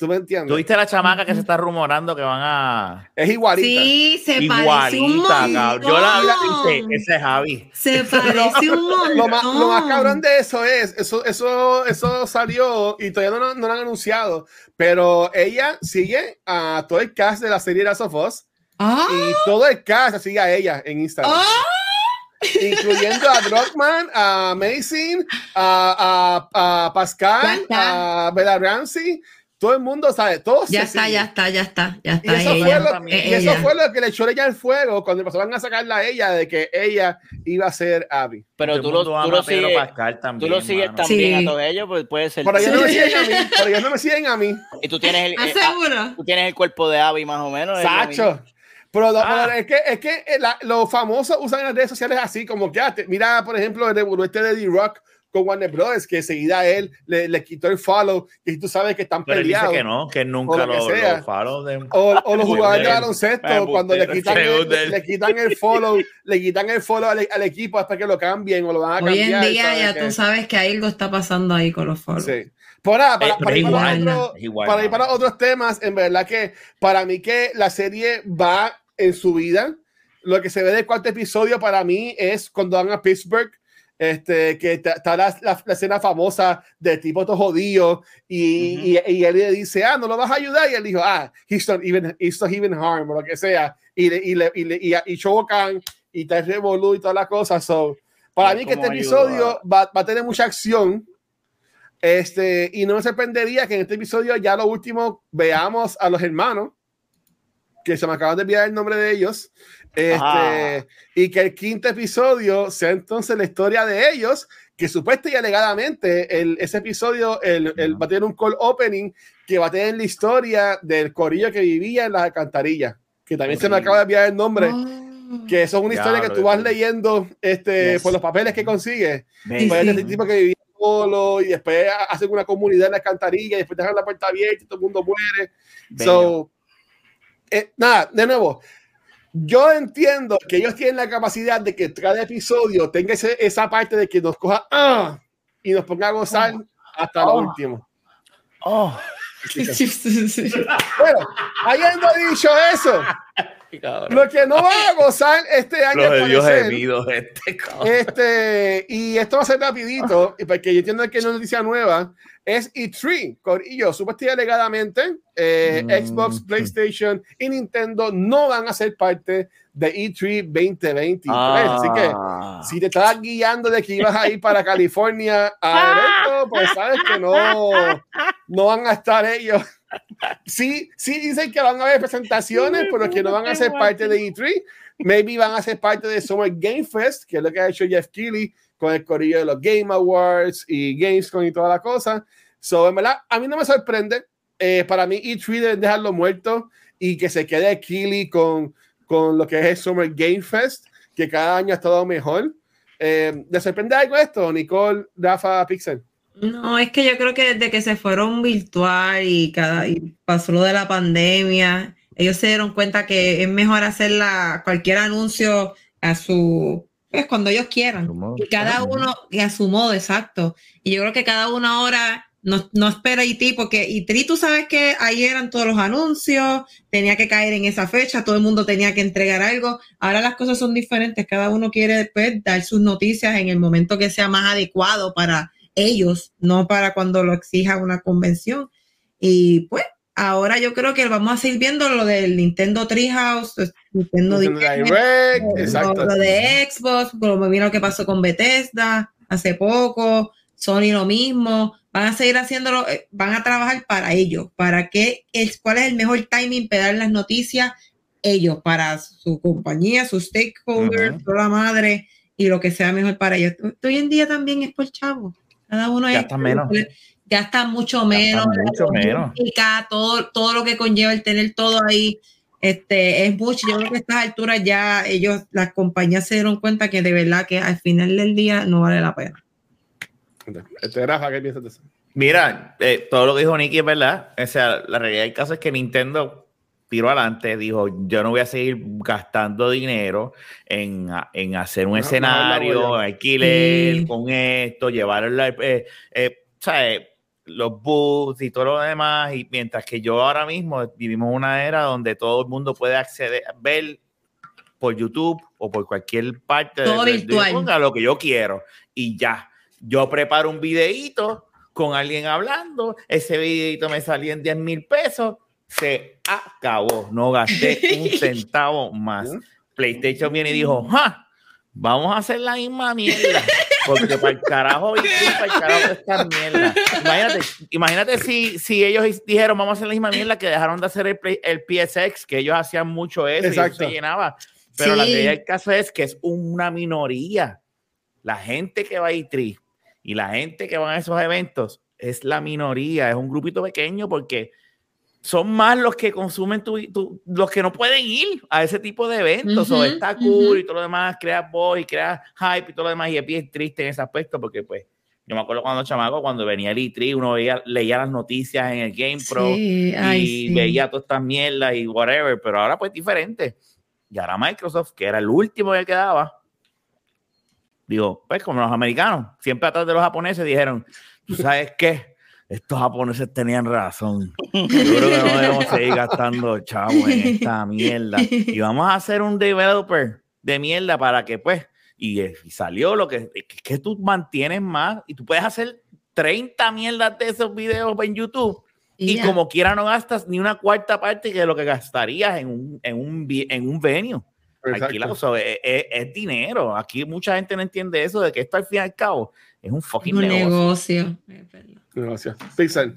¿Tú me entiendes? ¿Tuviste la chamaca que se está rumorando que van a. Es igualita. Sí, se parece un montón. Yo la vi, ese es Javi. Se parece un montón. Lo más, lo más, cabrón de eso es, eso, eso, eso salió y todavía no, no lo han anunciado, pero ella sigue a todo el cast de la serie Last of Us ah. y todo el cast sigue a ella en Instagram. Ah. incluyendo a Druckmann, a Mason, a, a, a Pascal, a Bella Ramsey todo el mundo sabe, todos ya está, ya está, ya está, ya está. Y eso, fue lo, y eso fue lo, que le echó ella al fuego cuando empezaron a sacarla a ella de que ella iba a ser Abby. Pero tú lo, tú lo, también, tú lo sigues también a todos ellos, pues puede ser. Pero ellos no me siguen a mí, pero ellos no me siguen a mí. Y tú tienes el, eh, ah, tú tienes el cuerpo de Abby más o menos. Sacho. Pero, ah. es que, es que eh, los famosos usan las redes sociales así, como que, ah, mira, por ejemplo, el este de D-Rock con Warner Bros. que enseguida él le, le, quitó el follow y tú sabes que están Pero peleados. que no, que nunca lo, lo, follow de, o, o, los jugadores de baloncesto cuando le quitan, el, le quitan el follow, le quitan el follow al, equipo hasta que lo cambien o lo van a cambiar. Hoy en día ya tú sabes que algo está pasando ahí con los follows. Sí. Por para, para, ir para, otro, para, ir para otros temas, en verdad que para mí que la serie va en su vida. Lo que se ve del cuarto episodio para mí es cuando van a Pittsburgh este, que está la, la, escena famosa de tipo todo jodido y, y, y, él le dice, ah, no lo vas a ayudar y él dijo, ah, he's not even, he's not even harm o lo que sea. Y le, y, le, y, y, chocan y te revolú y todas las cosas. So, para mí que este episodio va, va, a tener mucha acción este, y no me sorprendería que en este episodio ya lo último veamos a los hermanos que se me acaban de enviar el nombre de ellos este, y que el quinto episodio sea entonces la historia de ellos, que supuestamente y alegadamente el, ese episodio el, el, va a tener un call opening que va a tener la historia del corillo que vivía en las alcantarillas, que también se me acaba de enviar el nombre. Ah. Que eso es una historia que tú vas leyendo este, por los papeles que consigues. Pues este tipo que vivía solo y después hacen una comunidad en la alcantarilla y después dejan la puerta abierta y todo el mundo muere. So, eh, nada, de nuevo, yo entiendo que ellos tienen la capacidad de que cada episodio tenga esa parte de que nos coja ah, y nos ponga a gozar hasta lo oh. último. Oh. bueno, habiendo dicho eso, lo que no va a gozar este año. este, este, y esto va a ser rapidito, porque yo entiendo que es una noticia nueva es E3. Corillo, supuestamente alegadamente, eh, mm. Xbox, PlayStation y Nintendo no van a ser parte de E3 2023. Así que ah. si te estabas guiando de que ibas a ir para California a evento, pues sabes que no, no van a estar ellos. Sí, sí dicen que van a haber presentaciones, pero que no van a ser parte de E3. Maybe van a ser parte de Summer Game Fest, que es lo que ha hecho Jeff Keighley con el corillo de los Game Awards y Gamescom y toda la cosa. So, en verdad, a mí no me sorprende. Eh, para mí, E3 deben dejarlo muerto y que se quede Keighley con, con lo que es el Summer Game Fest, que cada año ha estado mejor. Eh, ¿Le sorprende algo esto, Nicole, Rafa, Pixel? No, es que yo creo que desde que se fueron virtual y, cada, y pasó lo de la pandemia, ellos se dieron cuenta que es mejor hacer cualquier anuncio a su, pues cuando ellos quieran. Y cada uno, a su modo, exacto. Y yo creo que cada uno ahora no, no espera IT, porque IT, tú sabes que ahí eran todos los anuncios, tenía que caer en esa fecha, todo el mundo tenía que entregar algo. Ahora las cosas son diferentes, cada uno quiere después dar sus noticias en el momento que sea más adecuado para ellos, no para cuando lo exija una convención. Y pues ahora yo creo que vamos a seguir viendo lo del Nintendo Treehouse, pues, Nintendo, Direct, lo, de Xbox, como vino lo que pasó con Bethesda hace poco, Sony lo mismo, van a seguir haciéndolo, eh, van a trabajar para ellos, para qué es, cuál es el mejor timing para dar las noticias ellos, para su compañía, sus stakeholders, toda la madre y lo que sea mejor para ellos. Hoy en día también es por chavo. Cada uno ya está menos. Ya está mucho menos. mucho menos. Todo, todo lo que conlleva el tener todo ahí. Este, es mucho. Yo creo que a estas alturas ya ellos, las compañías se dieron cuenta que de verdad que al final del día no vale la pena. Este, Rafa, ¿qué piensas de eso? Mira, eh, todo lo que dijo Nicky es verdad. O sea, la realidad del caso es que Nintendo tiró adelante, dijo, yo no voy a seguir gastando dinero en, en hacer un escenario, alquiler, con esto, llevar el, eh, eh, los booths y todo lo demás, y mientras que yo ahora mismo vivimos una era donde todo el mundo puede acceder, ver por YouTube o por cualquier parte todo de, virtual. a lo que yo quiero, y ya, yo preparo un videíto con alguien hablando, ese videito me salía en 10 mil pesos, se acabó. No gasté un centavo más. PlayStation viene y dijo, ¡ja! Vamos a hacer la misma mierda. Porque para el carajo, para el carajo esta mierda. Imagínate, imagínate si, si ellos dijeron, vamos a hacer la misma mierda que dejaron de hacer el, el PSX, que ellos hacían mucho eso y se llenaba. Pero la realidad del caso es que es una minoría. La gente que va a ITRI y la gente que va a esos eventos es la minoría, es un grupito pequeño porque son más los que consumen tu, los que no pueden ir a ese tipo de eventos o está cool y todo lo demás, crea voz y crea hype y todo lo demás y es bien triste en ese aspecto porque pues yo me acuerdo cuando chamaco cuando venía el E3 uno veía, leía las noticias en el Game Pro y veía todas estas mierdas y whatever, pero ahora pues diferente. Y ahora Microsoft, que era el último que quedaba, digo, pues como los americanos, siempre atrás de los japoneses dijeron, ¿tú sabes qué? Estos japoneses tenían razón. Yo creo que no debemos seguir gastando chavos en esta mierda. Y vamos a hacer un developer de mierda para que, pues, y, salió lo que, que tú mantienes más y tú puedes hacer 30 mierdas de esos videos en YouTube. Y, como quiera no gastas ni una cuarta parte de lo que gastarías en un, en un, en un venue. Aquí es, es, dinero. Aquí mucha gente no entiende eso de que esto al fin y al cabo es un fucking un negocio. negocio. Gracias. Pixel.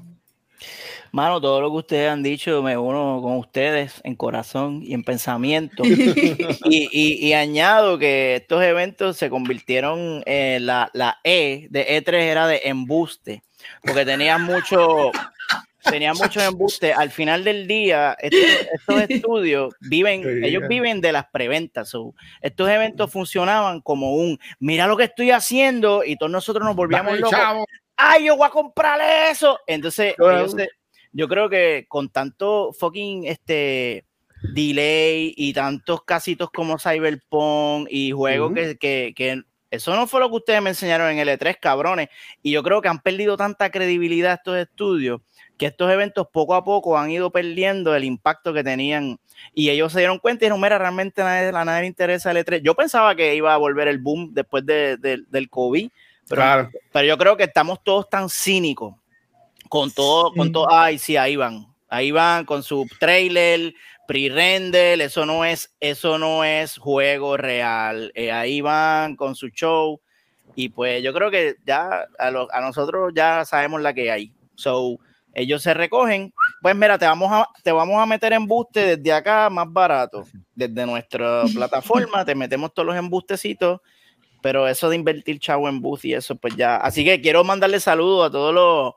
Mano, todo lo que ustedes han dicho, me uno con ustedes en corazón y en pensamiento. y, añado que estos eventos se convirtieron en la, la, E de E3 era de embuste, porque tenían mucho, tenía mucho embuste. Al final del día, estos, estudios viven, ellos viven de las preventas. estos eventos funcionaban como un, mira lo que estoy haciendo, y todos nosotros nos volvíamos locos ay, yo voy a comprar eso. Entonces, yo creo que con tanto fucking este delay y tantos casitos como Cyberpunk y juegos que, que, que, eso no fue lo que ustedes me enseñaron en el E3, cabrones. Y yo creo que han perdido tanta credibilidad estos estudios que estos eventos poco a poco han ido perdiendo el impacto que tenían. Y ellos se dieron cuenta y dijeron, mira, realmente a nadie, a nadie le interesa el E3. Yo pensaba que iba a volver el boom después de, del COVID pero, pero yo creo que estamos todos tan cínicos con todo, con todo, ay, sí, ahí van, ahí van con su trailer, pre-render, eso no es, eso no es juego real, eh, ahí van con su show, y pues yo creo que ya a, a, nosotros ya sabemos la que hay. So, ellos se recogen. Pues mira, te vamos a, te vamos a meter embuste desde acá más barato. Desde nuestra plataforma te metemos todos los embustecitos. Pero eso de invertir chavo en bus y eso, pues ya. Así que quiero mandarle saludos a todos los,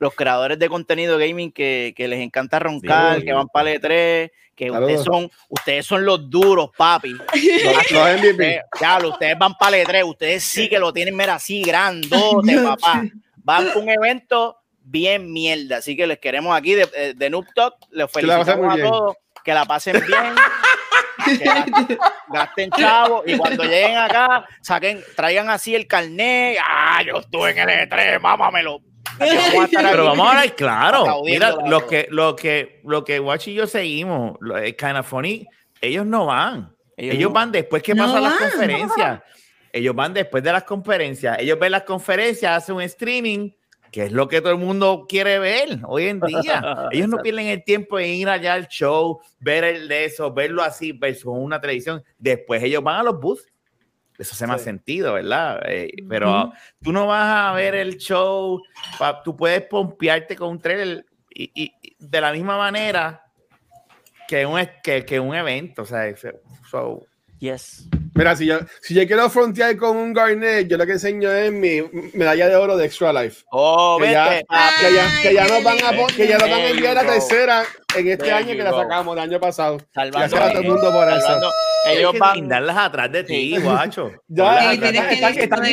los creadores de contenido gaming que, que les encanta roncar, que van para el 3 que ustedes son, ustedes son los duros, papi. ya, ustedes van para el 3 ustedes sí que lo tienen, mira, así grandote, papá. Van a un evento bien mierda. Así que les queremos aquí de, de, de Noob Talk. Les felicitamos a todos. Que la pasen bien. que gasten chavo y cuando lleguen acá, saquen, traigan así el carnet. Ah, yo estuve en el E3, mámamelo. Pero vamos a ver, claro. Mira, lo que, lo que, lo que Watch y yo seguimos, es kind of funny, ellos no van. Ellos, van después que pasan las conferencias. Ellos van después de las conferencias. Ellos ven las conferencias, hacen un streaming que es lo que todo el mundo quiere ver hoy en día. Ellos no pierden el tiempo en ir allá al show, ver el de eso, verlo así versus una televisión. Después ellos van a los booths. Eso hace más sentido, ¿verdad? Eh, pero tú no vas a ver el show, tú puedes pompearte con un trailer y, de la misma manera que un, que, que un evento. O sea, so, yes. Mira, si yo, si yo quiero frontear con un Garnet, yo lo que enseño es mi medalla de oro de Extra Life. Oh, que, ya, que, ya, que ya, nos van a, que ya nos van a enviar la tercera en este año que la sacamos el año pasado. Salvando a todo el mundo por eso. Ellos van a darlas atrás de ti, guacho. ya, están, están, están,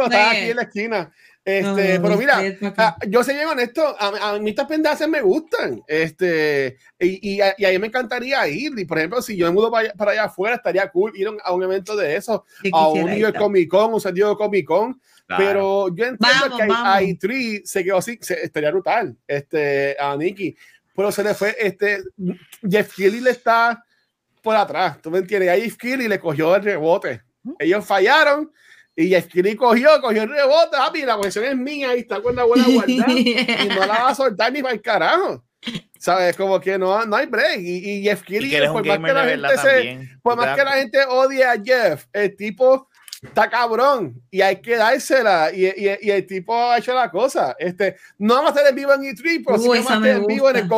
están aquí en la esquina. Este, pero mira, ah, yo soy bien honesto, a, a mí estas pendejas me gustan. Este, y, y, a, y, a, mí me encantaría ir. Y por ejemplo, si yo me mudo para, para allá afuera, estaría cool ir a un evento de eso, a un New York Comic Con, un San Diego Comic Con. Claro. Pero yo entiendo vamos, que hay, i3 se quedó así, se, estaría brutal. Este, a Nicky. Pero se le fue, este, Jeff Keighley le está por atrás, ¿tú me entiendes? A Jeff Keighley le cogió el rebote. Ellos fallaron y Skiri cogió, cogió el rebote, papi, la posición es mía, ahí está con la buena guardada. y no la va a soltar ni para el carajo. ¿Sabes? Como que no, no hay break. Y, y Jeff Keighley, por más que la gente se, por más que la gente odie a Jeff, el tipo está cabrón y hay que dársela. Y, y, y, el tipo ha hecho la cosa. Este, no vamos a hacer en vivo en E3, pero sí vamos a hacer en vivo en el,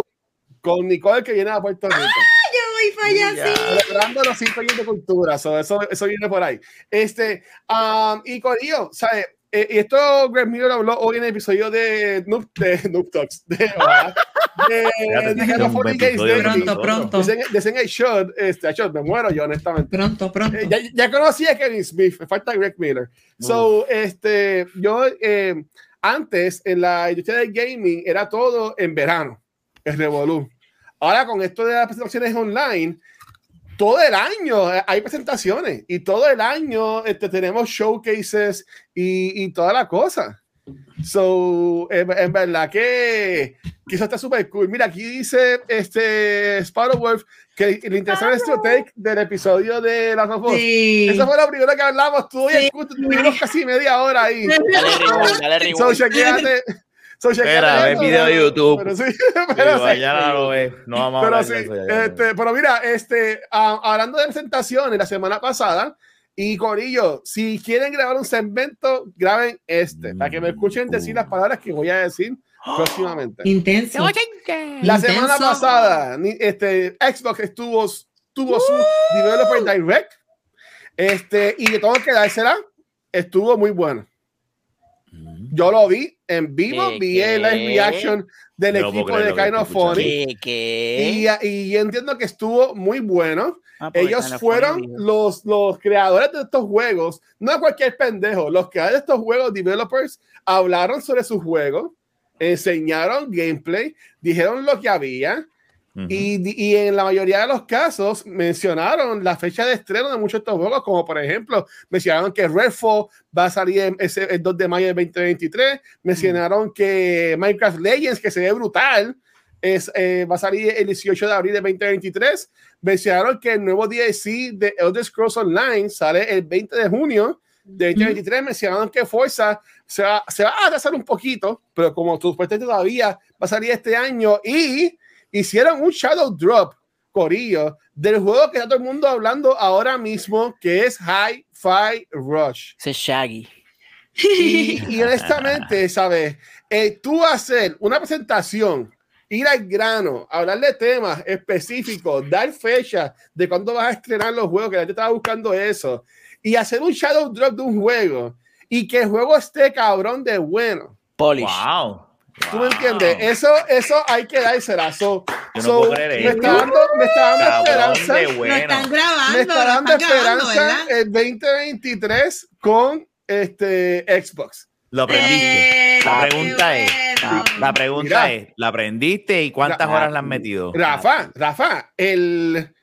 con Nicole que viene a Puerto Rico. ¡Ah, voy para allá, sí! Celebrando los cinco años de cultura, so, eso, eso viene por ahí. Este, um, y Corillo, ¿sabes? Eh, y esto Greg Miller habló hoy en el episodio de Noob, de Noob Talks, de, de, de, de Pronto, pronto. Dicen el shot, este, shot, me muero yo, honestamente. Pronto, pronto. Eh, ya, ya, conocí a Kevin Smith, me falta Greg Miller. So, este, yo, eh, antes, en la industria del gaming, era todo en verano el Revolú. Ahora con esto de las presentaciones online, todo el año hay presentaciones y todo el año este, tenemos showcases y, y toda la cosa. So, en, en verdad que, que, eso está súper cool. Mira, aquí dice este Wolf que le interesó el take del episodio de las dos sí. Eso fue lo primero que hablamos. Tú y tuvimos casi media hora ahí. Dale, so, so, So, Espera, ve video de YouTube. Pero sí, pero sí. Mañana lo ves. No vamos pero a sí, eso, este, pero mira, este, uh, hablando de presentaciones, la semana pasada, y Corillo, si quieren grabar un segmento, graben este, para que me escuchen decir las palabras que voy a decir próximamente. Intenso. La semana Intenso. pasada, este, Xbox estuvo, tuvo uh. su Developer Direct, este, y de todo que dársela, estuvo muy bueno. Yo lo vi en vivo, vi el live reaction del no equipo de Kind of Funny. Y, y, entiendo que estuvo muy bueno. Ah, Ellos fueron los, los creadores de estos juegos, no cualquier pendejo, los creadores de estos juegos, developers, hablaron sobre sus juegos, enseñaron gameplay, dijeron lo que había, Uh -huh. y, y, en la mayoría de los casos mencionaron la fecha de estreno de muchos de estos juegos, como por ejemplo, mencionaron que Redfall va a salir ese, el 2 de mayo de 2023, mencionaron uh -huh. que Minecraft Legends, que se ve brutal, es, eh, va a salir el 18 de abril de 2023, mencionaron que el nuevo DLC de Elder Scrolls Online sale el 20 de junio de 2023, uh -huh. mencionaron que Forza se va, se va a atrasar un poquito, pero como supuestamente todavía va a salir este año y hicieron un shadow drop, Corillo, del juego que está todo el mundo hablando ahora mismo, que es Hi-Fi Rush. Ese Shaggy. Y, honestamente, ¿sabes? Eh, tú hacer una presentación, ir al grano, hablar de temas específicos, dar fecha de cuándo vas a estrenar los juegos, que la gente estaba buscando eso, y hacer un shadow drop de un juego y que el juego esté cabrón de bueno. Polish. Wow. ¿Tú me entiendes? Eso, eso hay que dársela. So, Yo no puedo creer me, está dando, me está dando esperanza. Bueno. Lo están grabando. Me está dando esperanza el 2023 con este Xbox. Lo aprendiste. Eh, la pregunta es, la, pregunta es, ¿la aprendiste y cuántas horas la has metido? Rafa, Rafa, el,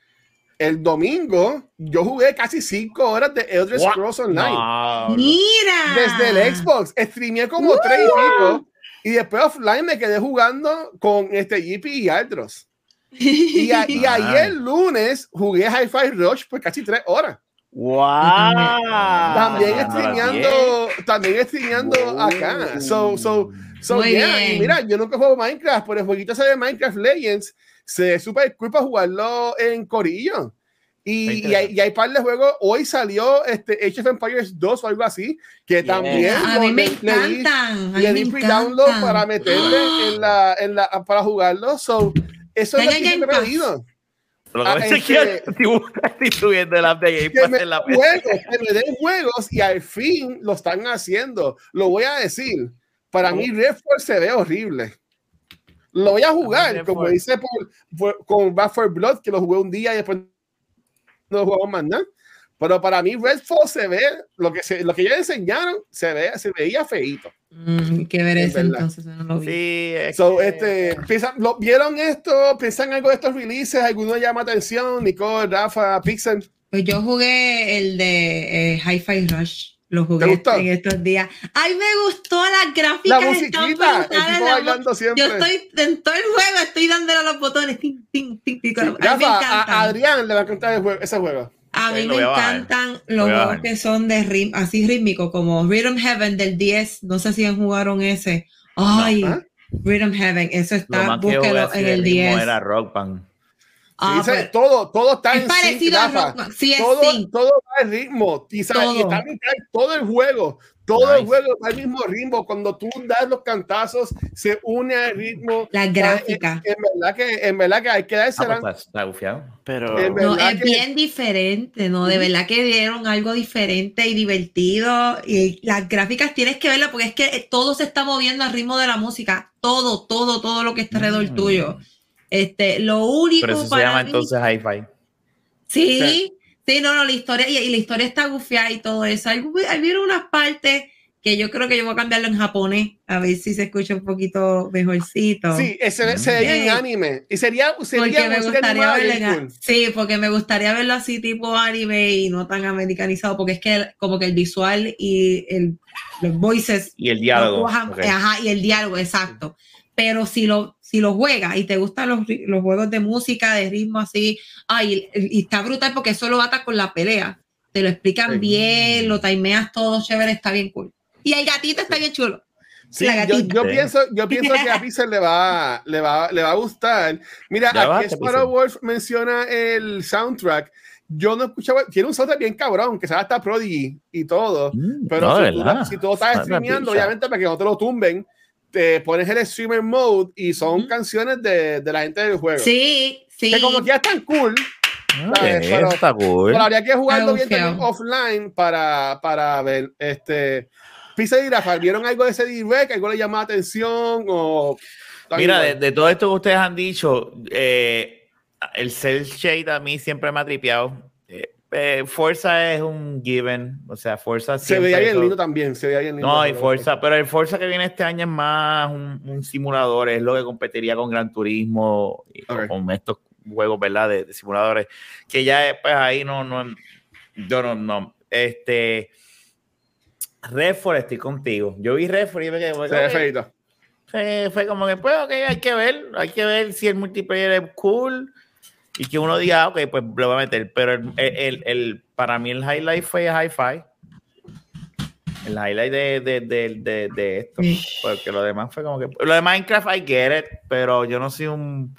el domingo yo jugué casi cinco horas de Elder Scrolls Online. Mira. Desde el Xbox. Streameé como tres y pico. Y después offline me quedé jugando con este GP y Aldros. Y, y ayer lunes jugué Hi-Fi Rush por casi tres horas. ¡Wow! También streameando, también streameando acá. So, so, so, yeah. Y mira, yo nunca juego Minecraft, pero el jueguito ese de Minecraft Legends se super cool para jugarlo en Corillo. Y, y, hay, y, hay, par de juegos. Hoy salió este Age of Empires 2 o algo así, que también a mí me encantan. Le, di download para meterle en la, en la, para jugarlo. So, eso es lo que he pedido. Lo que es que estoy subiendo el app de Game Pass en la juegos, que me den juegos y al fin lo están haciendo. Lo voy a decir. Para mí, Redfall se ve horrible. Lo voy a jugar, como dice por, por, con Back for Blood, que lo jugué un día y después no jugamos más nada. Pero para mí Redfall se ve, lo que, se, lo que ya enseñaron, se, ve, se veía feito. Mm, que ver eso entonces, no lo vi. Sí, so, este, ¿lo, ¿Vieron esto? ¿Piensan algo de estos releases? ¿Alguno llama atención? Nicole, Rafa, Pixel. Pues yo jugué el de eh, Hi-Fi Rush. Lo jugué en estos días. Ay, me gustó las gráficas. La musiquita, bailando siempre. Yo estoy en todo el juego, estoy dándole a los botones. Ting. Rafa, a, Adrián le va a encantar ese juego. A mí me encantan los juegos que son de ritmo, así rítmico, como Rhythm Heaven del 10. No sé si jugaron ese. Ay, Rhythm Heaven, eso está, búsquelo en el 10. Era Rock Band. Ah, pues, todo, todo está es en parecido sync, a Rock, sí, es todo, todo va al ritmo. Y, todo. y está todo el juego. Todo el juego va al mismo ritmo. Cuando tú das los cantazos, se une al ritmo. La gráfica. En, verdad, que, en verdad que hay que darse. Ah, pues, está, Pero no, es bien diferente, ¿no? De verdad que dieron algo diferente y divertido. Y las gráficas tienes que verlas porque es que todo se está moviendo al ritmo de la música. Todo, todo, todo lo que está alrededor mm. tuyo. Este, lo único. Pero eso se llama entonces hi-fi. Sí, sí, no, no, la historia, y, la historia está gufiada y todo eso. Hay, hay unas partes que yo creo que yo voy a cambiarlo en japonés, a ver si se escucha un poquito mejorcito. Sí, ese se ve en anime. Y sería, sería me gustaría verlo Sí, porque me gustaría verlo así tipo anime y no tan americanizado, porque es que como que el visual y el, los voices. Y el diálogo. Ajá, y el diálogo, exacto. Pero si lo si lo juegas y te gustan los, los, juegos de música, de ritmo así, ay, y, está brutal porque eso lo ata con la pelea. Te lo explican bien, lo timeas todo chévere, está bien cool. Y el gatito está bien chulo. Sí, yo, yo, pienso, yo pienso que a Pixel le va, le, va, le va a gustar. Mira, aquí Sparrow Wolf menciona el soundtrack. Yo no escuchaba, tiene un soundtrack bien cabrón, que se hasta Prodigy y todo. Mm, pero si, tú, si, tú, estás streameando, obviamente para que no te lo tumben, te pones el streamer mode y son canciones de, de, la gente del juego. Sí, sí. Que como que ya están cool. pero, está cool. pero, habría que jugarlo bien offline para, para ver. Este, Pisa y Rafa, ¿vieron algo de ese direct? ¿Algo le llamó la atención? O, Mira, de, de, todo esto que ustedes han dicho, eh, el cel shade a mí siempre me ha tripeado. Eh, Forza es un given, o sea, Forza se veía bien lindo también, se veía bien lindo. No, y Forza, pero el Forza que viene este año es más un, simulador, es lo que competiría con Gran Turismo y con estos juegos, ¿verdad? De, simuladores, que ya pues ahí no, no, yo no, no, este, Redford estoy contigo. Yo vi Redford y me quedé, se fue como que, pues, ok, hay que ver, hay que ver si el multiplayer es cool y que uno diga, ok, pues lo voy a meter. Pero el, el, el, para mí el highlight fue Hi-Fi. El highlight de, de, de, de, esto. Porque lo demás fue como que. Lo de Minecraft, I get it, pero yo no soy un.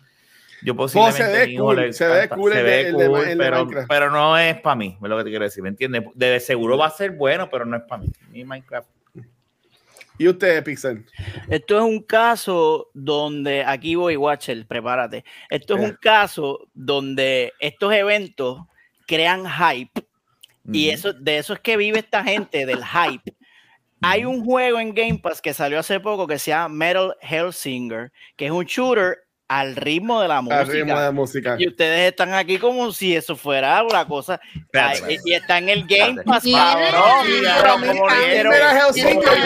Yo posiblemente. se ve cool, se ve cool, se ve cool pero, pero no es para mí, es lo que te quiero decir, ¿me entiendes? De seguro va a ser bueno, pero no es para mí. Mi Minecraft. ¿Y usted, Pixel? Esto es un caso donde, aquí voy, Watcher, prepárate. Esto es un caso donde estos eventos crean hype y eso, de eso es que vive esta gente, del hype. Hay un juego en Game Pass que salió hace poco que se llama Metal Hellsinger, que es un shooter al ritmo de la música. Al ritmo de la música. Y ustedes están aquí como si eso fuera una cosa. y, está en el Game Pass, cabrón.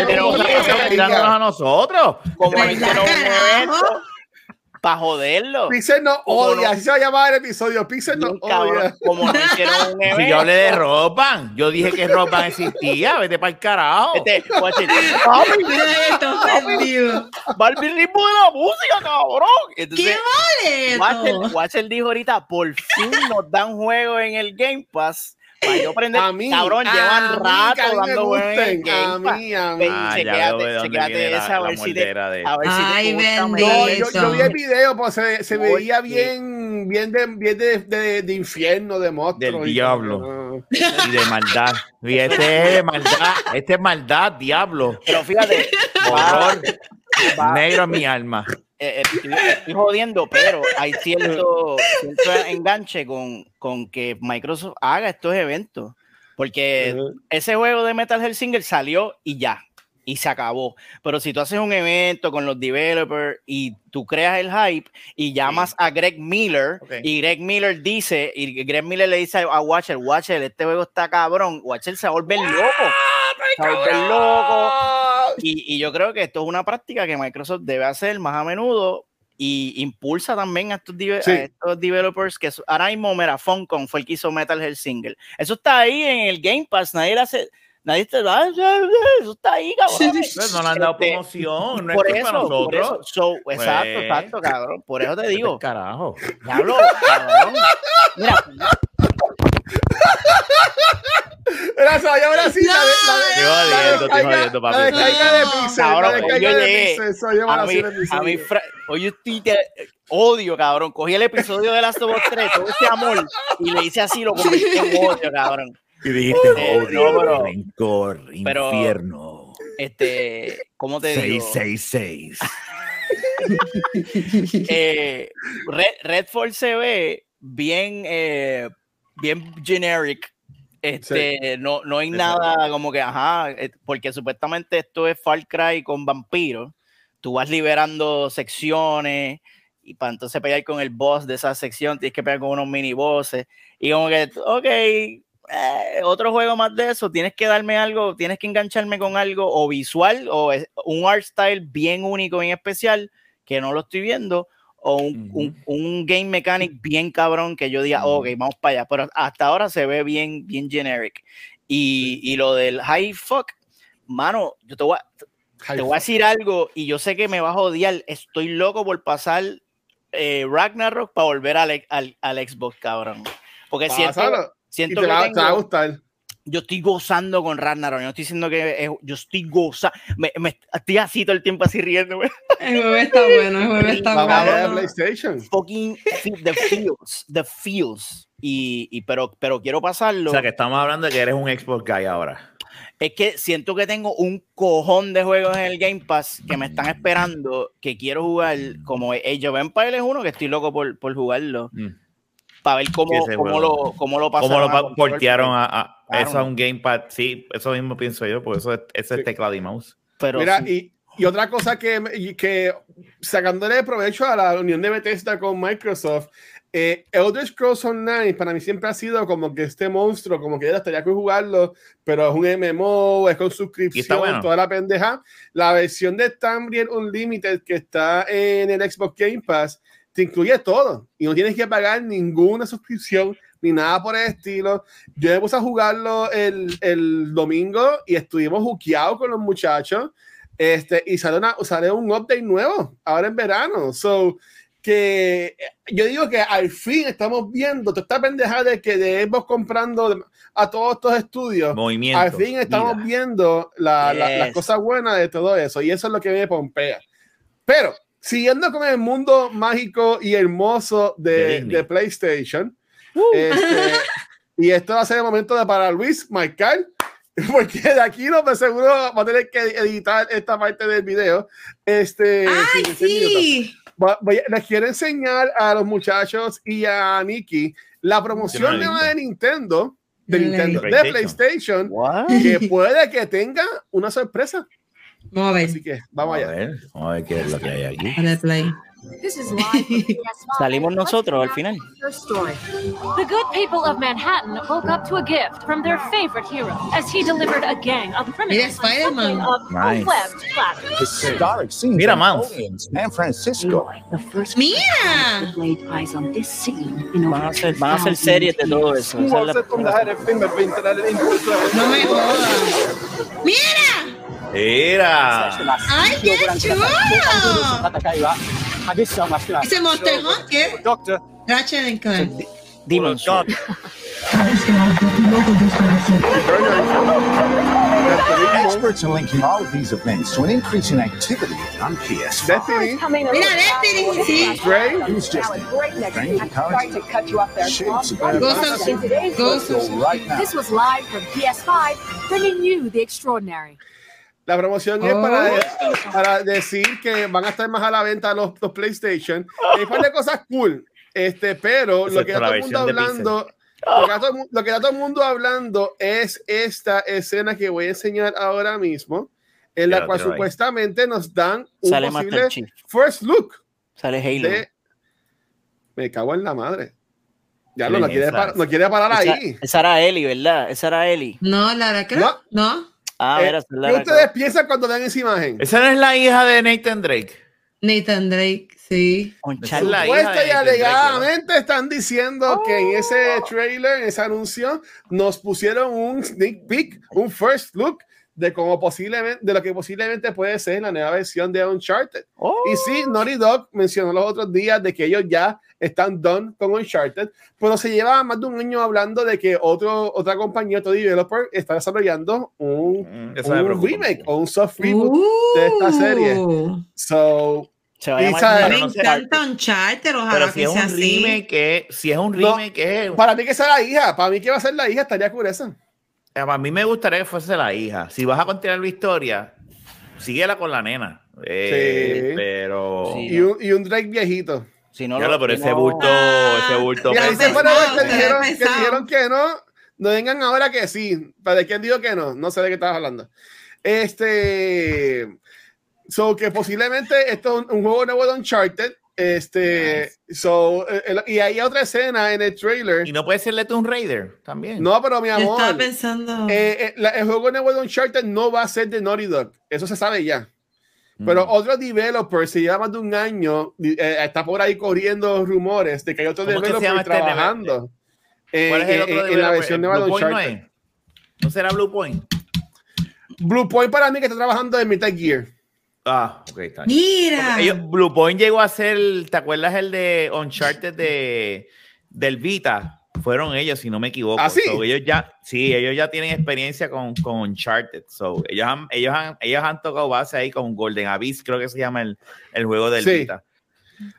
Pero como a nosotros. Como un evento para joderlo. Pixel no odia, así se va a llamar el episodio. Pixel no odia. Como no hicieron un evento. Si yo hablé de Roban, yo dije que Roban existía, vete para el carajo. Este, Barbie, el ritmo de la música, cabrón. Entonces, ¿Qué vale? Watcher dijo ahorita, por fin nos dan juego en el Game Pass para yo aprender, a mí, cabrón, llevan rato dando buen A mí, a mí. Ah, chequéate, esa, a ver si te, a ver si te yo, yo, vi el video, pues se, se veía bien, bien de, bien de, de, de infierno, de monstruo. Del diablo. Y de maldad. Y este es de maldad, este es maldad, diablo. Pero fíjate, horror. Negro en mi alma. Eh, eh, estoy, jodiendo, pero hay cierto, enganche con, con, que Microsoft haga estos eventos. Porque ese juego de Metal Gear Single salió y ya, y se acabó. Pero si tú haces un evento con los developers y tú creas el hype y llamas a Greg Miller y Greg Miller dice, y Greg Miller le dice a Watcher, Watcher, este juego está cabrón, Watcher se va a volver loco. ¡Ah, se volver loco y, yo creo que esto es una práctica que Microsoft debe hacer más a menudo y impulsa también a estos, developers que ahora mismo, mira, Funcom fue el que hizo Metal Gear Single. Eso está ahí en el Game Pass, nadie le hace... Nadie te da, eso está ahí, cabrón. Pues no le han dado este, promoción, no por es eso, nosotros. Por eso, exacto, pues, exacto, cabrón. Por eso te digo. Carajo. Diablo, cabrón. Mira, Gracias, ahora sí, la, la, la, la descarga de Pixel. Ahora, la descarga de Pixel. A mí, a mí, oye, estoy odio, cabrón. Cogí el episodio de Last of Us 3, todo ese amor, y le hice así, lo convertí en odio, cabrón. Y dijiste, eh, odio, no, pero, rencor, pero, infierno. Este, ¿cómo te 666. digo? eh, Red, Redfall se ve bien, eh, bien generic este, no, no hay nada como que, ajá, eh, porque supuestamente esto es Far Cry con vampiros. Tú vas liberando secciones y para entonces pelear con el boss de esa sección tienes que pelear con unos mini bosses. Y como que, ok, eh, otro juego más de eso, tienes que darme algo, tienes que engancharme con algo o visual o un art style bien único, y especial, que no lo estoy viendo o un, un, game mechanic bien cabrón que yo diga, ok, vamos para allá. Pero hasta ahora se ve bien, bien generic. Y, y lo del high fuck, mano, yo te voy, a, te voy a decir algo y yo sé que me vas a odiar. Estoy loco por pasar eh, Ragnarok para volver al, al, al, Xbox, cabrón. Porque siento, siento que te va a gustar yo estoy gozando con Ragnarok. No estoy diciendo que yo estoy gozando. Me, me, estoy así todo el tiempo así riendo. El juego está bueno, el juego está bueno. PlayStation. Fucking the feels, the feels. Y, y, pero, pero quiero pasarlo. O sea, que estamos hablando de que eres un Xbox guy ahora. Es que siento que tengo un cojón de juegos en el Game Pass que me están esperando, que quiero jugar, como Age of Empires es uno que estoy loco por, por jugarlo. Mm para ver cómo, cómo, lo, cómo lo pasaron. Cómo lo portearon a, eso a un gamepad. Sí, eso mismo pienso yo, porque eso es, ese es teclado y mouse. Pero Mira, y, y, otra cosa que, que sacándole provecho a la unión de Bethesda con Microsoft, eh, Elder Scrolls Online para mí siempre ha sido como que este monstruo, como que ya estaría que jugarlo, pero es un MMO, es con suscripción, toda la pendeja. La versión de Tamriel Unlimited que está en el Xbox Game Pass te incluye todo y no tienes que pagar ninguna suscripción ni nada por el estilo. Yo me puse a jugarlo el, el domingo y estuvimos juqueados con los muchachos este, y sale, una, sale un update nuevo ahora en verano. So, que yo digo que al fin estamos viendo toda esta pendeja de que debemos comprando a todos estos estudios. Movimiento, al fin estamos viendo la, las cosas buenas de todo eso y eso es lo que me pompea. Pero siguiendo con el mundo mágico y hermoso de, de, PlayStation. Uh. Este, y esto va a ser el momento de para Luis, Michael. porque de aquí no me seguro va a tener que editar esta parte del video. Este, ¡Ay, sí! les quiero enseñar a los muchachos y a Nikki la promoción nueva de Nintendo, de Nintendo, de PlayStation, que puede que tenga una sorpresa. Vamos a ver. Así que vamos, allá. A ver, vamos a ver qué es lo que hay aquí. Dale play. Salimos nosotros al final. The good people of Manhattan woke up to a gift from their favorite hero as he delivered a gang of criminals nice. Historic scenes Mira, Miles. San Francisco. Mira. Van a hacer, van a hacer series de todo eso. No me jodas. Mira. Mira. ¡Ay, qué chulo! Ese Monster Hunter. Doctor, Ratchet and Clank. Demon Souls. experts are linking all of these events to an increase in activity on PS5. Destiny, Mira, Destiny, sí. Stray, Who's just strange occurrence? Shapes of Ghost of, Ghost Go of, right now. This was live from PS5, bringing you the extraordinary. La promoción es Oh. para, para decir que van a estar más a la venta los, los PlayStation. Hay un par de cosas cool. Este, pero lo que, está la todo el mundo hablando, lo, que todo, lo que está todo el mundo hablando es esta escena que voy a enseñar ahora mismo, en la cual supuestamente nos dan un Sale posible first look Sale Halo. de. Me cago en la madre. Ya ¿Quién no, no, quiere, esa? par- no quiere parar Esa, ahí. esa era Eli, ¿verdad? Esa era Eli. No, Lara, creo. No. Ah, Eh, es ¿Qué ustedes piensan cuando ven esa imagen? Esa no es la hija de Nathan Drake. Nathan Drake, sí. Supuesta y Nathan Drake, alegadamente están diciendo que en ese Oh. trailer, en ese anuncio, nos pusieron un sneak peek, un first look de cómo posiblemente, de lo que posiblemente puede ser la nueva versión de Uncharted. Oh. Y sí, Naughty Dog mencionó los otros días de que ellos ya están done con Uncharted, pero se lleva más de un año hablando de que otro, otra compañía, otro developer, está desarrollando un, Mm, un remake o un soft reboot de esta serie. Uh, So, Se va a Y llamar sabe- Me no encanta Uncharted, ojalá Pero si que es sea un así. remake, que si es un No. remake, que es para mí que sea la hija, para mí que va a ser la hija, estaría curiosa. A mí me gustaría que fuese la hija. Si vas a continuar la historia, síguela con la nena. Eh, Sí. Pero. Sí. Y un, y un Drake viejito. Si no, Ya lo- lo, pero si ese no- bulto, ese bulto. Y fueron pesado, que dijeron, que pesado. dijeron que no, no vengan ahora que sí. ¿Para quién dijo que no? No sé de qué estabas hablando. Este. So, que posiblemente esto es un, un juego nuevo de Uncharted. Este. So, eh, el- y hay otra escena en el trailer. Y no puede ser Tomb Raider también. No, pero mi amor. estaba pensando. eh, eh, la- el juego nuevo de Uncharted no va a ser de Naughty Dog. Eso se sabe ya. Pero Mm. otro developer, se lleva más de un año, eh, está por ahí corriendo rumores de que hay otro ¿Cómo que se developer este trabajando eh, ¿Cuál es el eh, otro en la versión de Blue Point no Uncharted. es. ¿No será Blue Point? Blue Point para mí que está trabajando en Metal Gear. Ah, ok, está bien. Mira. Ellos- Blue Point llegó a ser, ¿te acuerdas el de Uncharted de, del Vita? Fueron ellos, si no me equivoco. ¿Ah, sí? So, ellos ya, sí, ellos ya tienen experiencia con, con Uncharted. So, ellos, han, ellos, han, ellos han tocado base ahí con Golden Abyss, creo que se llama el, el juego del Sí. Vita.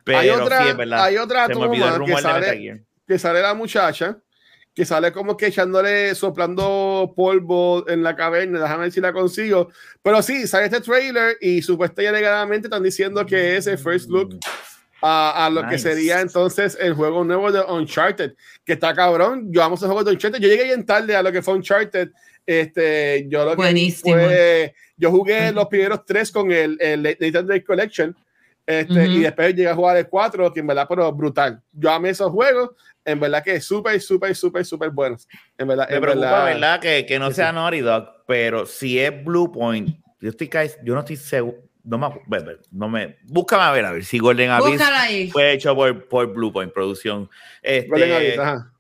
Pero hay otra, sí, es verdad. hay otra Se me olvidó el que rumor de Metal sale, Gear. que sale la muchacha, que sale como que echándole, soplando polvo en la caverna. Déjame ver si la consigo. Pero sí, sale este trailer y supuestamente y alegadamente están diciendo que es el first look a, a lo que sería entonces el juego nuevo de Uncharted, que está cabrón. Yo amo ese juego de Uncharted. Yo llegué bien tarde a lo que fue Uncharted. Este, yo lo que Buenísimo. fue, yo jugué los primeros tres con el, el Nathan Drake Collection. Este, Ujú. Y después llegué a jugar el 4, que en verdad, pero brutal. Yo amé esos juegos, en verdad que súper, súper, súper, súper buenos. En verdad, Me en preocupa, verdad. ¿verdad? Que, que no Sí, sea sí. Naughty Dog, pero si es Blue Point, yo, estoy yo no estoy seguro. No me, no me, búscame a ver, a ver si Golden Abyss fue hecho por, por Blue Point Producción. Este, Golden Abyss, ajá.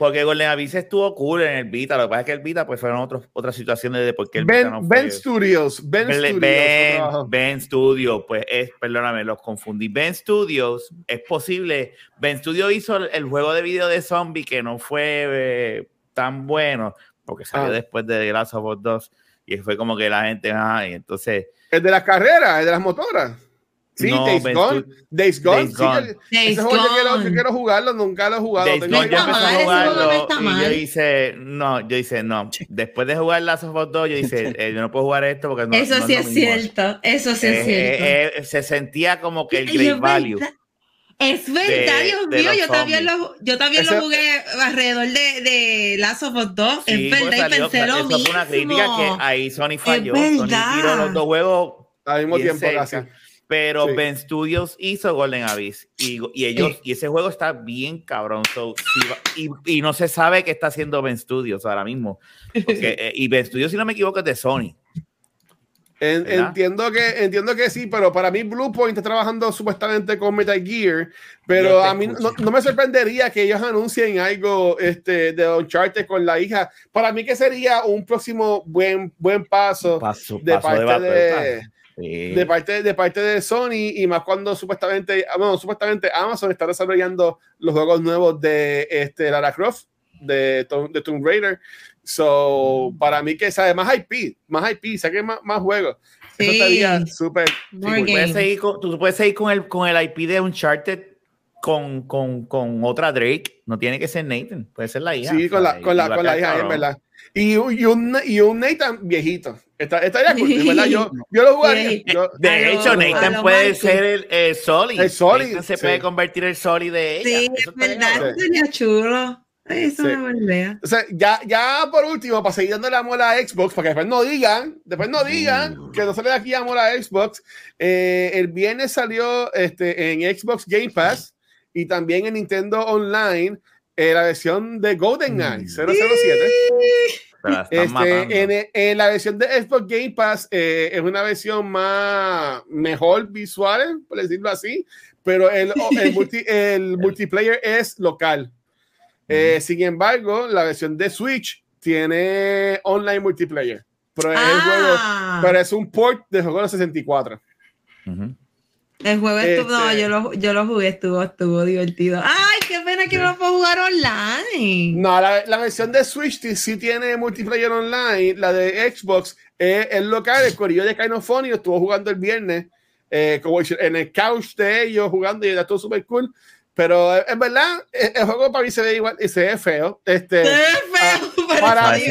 Porque Golden Abyss estuvo cool en el Vita. Lo que pasa es que el Vita, pues fueron otros, otras situaciones de por qué el Vita Ben, no ben fue. Studios, Ben, Ben, Studios. Ben. Ben Studios, pues es, perdóname, los confundí. Ben Studios, es posible. Ben Studios hizo el, el juego de video de zombie que no fue eh, tan bueno, porque salió Ah. después de The Last of Us 2 y fue como que la gente, ah, y entonces, El de las carreras, el de las motoras. Sí, Days, Gone. Days Gone. ese juego Yo, quiero, jugarlo, nunca lo he jugado. Days Gone, yo empecé a jugarlo y yo dice, no, yo dice, no. Después de jugar Last of Us 2, yo dice, eh, yo no puedo jugar esto porque no Eso sí es, cierto, eso sí es eh, cierto. Eh, se sentía como que el Great Value. Es verdad, Dios mío, yo también, lo, yo también lo jugué alrededor de, de Last of Us 2. es verdad, y pensé lo mismo. fue una crítica que ahí Sony falló. Sony tiró los dos juegos al mismo tiempo casi. Pero Ben Studios hizo Golden Abyss y, y ellos y ese juego está bien cabrón. y, y, no se sabe qué está haciendo Ben Studios ahora mismo. Eh, y Ben Studios, si no me equivoco, es de Sony. entiendo que entiendo que sí, pero para mí Bluepoint está trabajando supuestamente con Metal Gear, pero a mí no, no, me sorprendería que ellos anuncien algo este, de Uncharted con la hija. Para mí que sería un próximo buen buen paso, de parte de, de, parte, de parte de Sony y más cuando supuestamente, bueno, supuestamente Amazon está desarrollando los juegos nuevos de este, Lara Croft, de, de Tomb Raider. So, para mí que sabe más IP, más IP, saque más, más juegos. Eso estaría súper. tú, puedes seguir con, tú puedes seguir con el, con el IP de Uncharted con, con, con otra Drake. No tiene que ser Nathan, puede ser la hija. Sí, con la, con la, con la hija, es verdad. Y, y, un, y un Nathan viejito. Está, estaría cool, ¿verdad? Yo, yo lo jugaría. de hecho, Nathan puede ser el, el Soli. El Soli. se puede convertir el Soli de ella. Sí, es verdad. Sería chulo. Eso sí. me. O sea, ya, ya por último, para seguir dándole amor a Xbox, para que después no digan, después no digan mm. que no se le da aquí amor a Xbox. Eh, el viernes salió este, en Xbox Game Pass y también en Nintendo Online eh, la versión de GoldenEye 007. Este, en, la versión de Xbox Game Pass eh, es una versión más mejor visual, por decirlo así, pero el, el, multiplayer es local. Eh, sin embargo, la versión de Switch tiene online multiplayer, pero, es, ah. pero es un port de juego de 64. El juego estuvo, no, yo lo, yo lo jugué, estuvo, estuvo divertido. ¡Ay, qué pena que no lo puedo jugar online! No, la, la, versión de Switch sí tiene multiplayer online. La de Xbox es, local, el corillo de Funny estuvo jugando el viernes, eh, como en el couch de ellos jugando y era todo súper cool. Pero en verdad, el juego para mí se ve igual y se ve feo. Este, se ve feo. Ah, para, mí,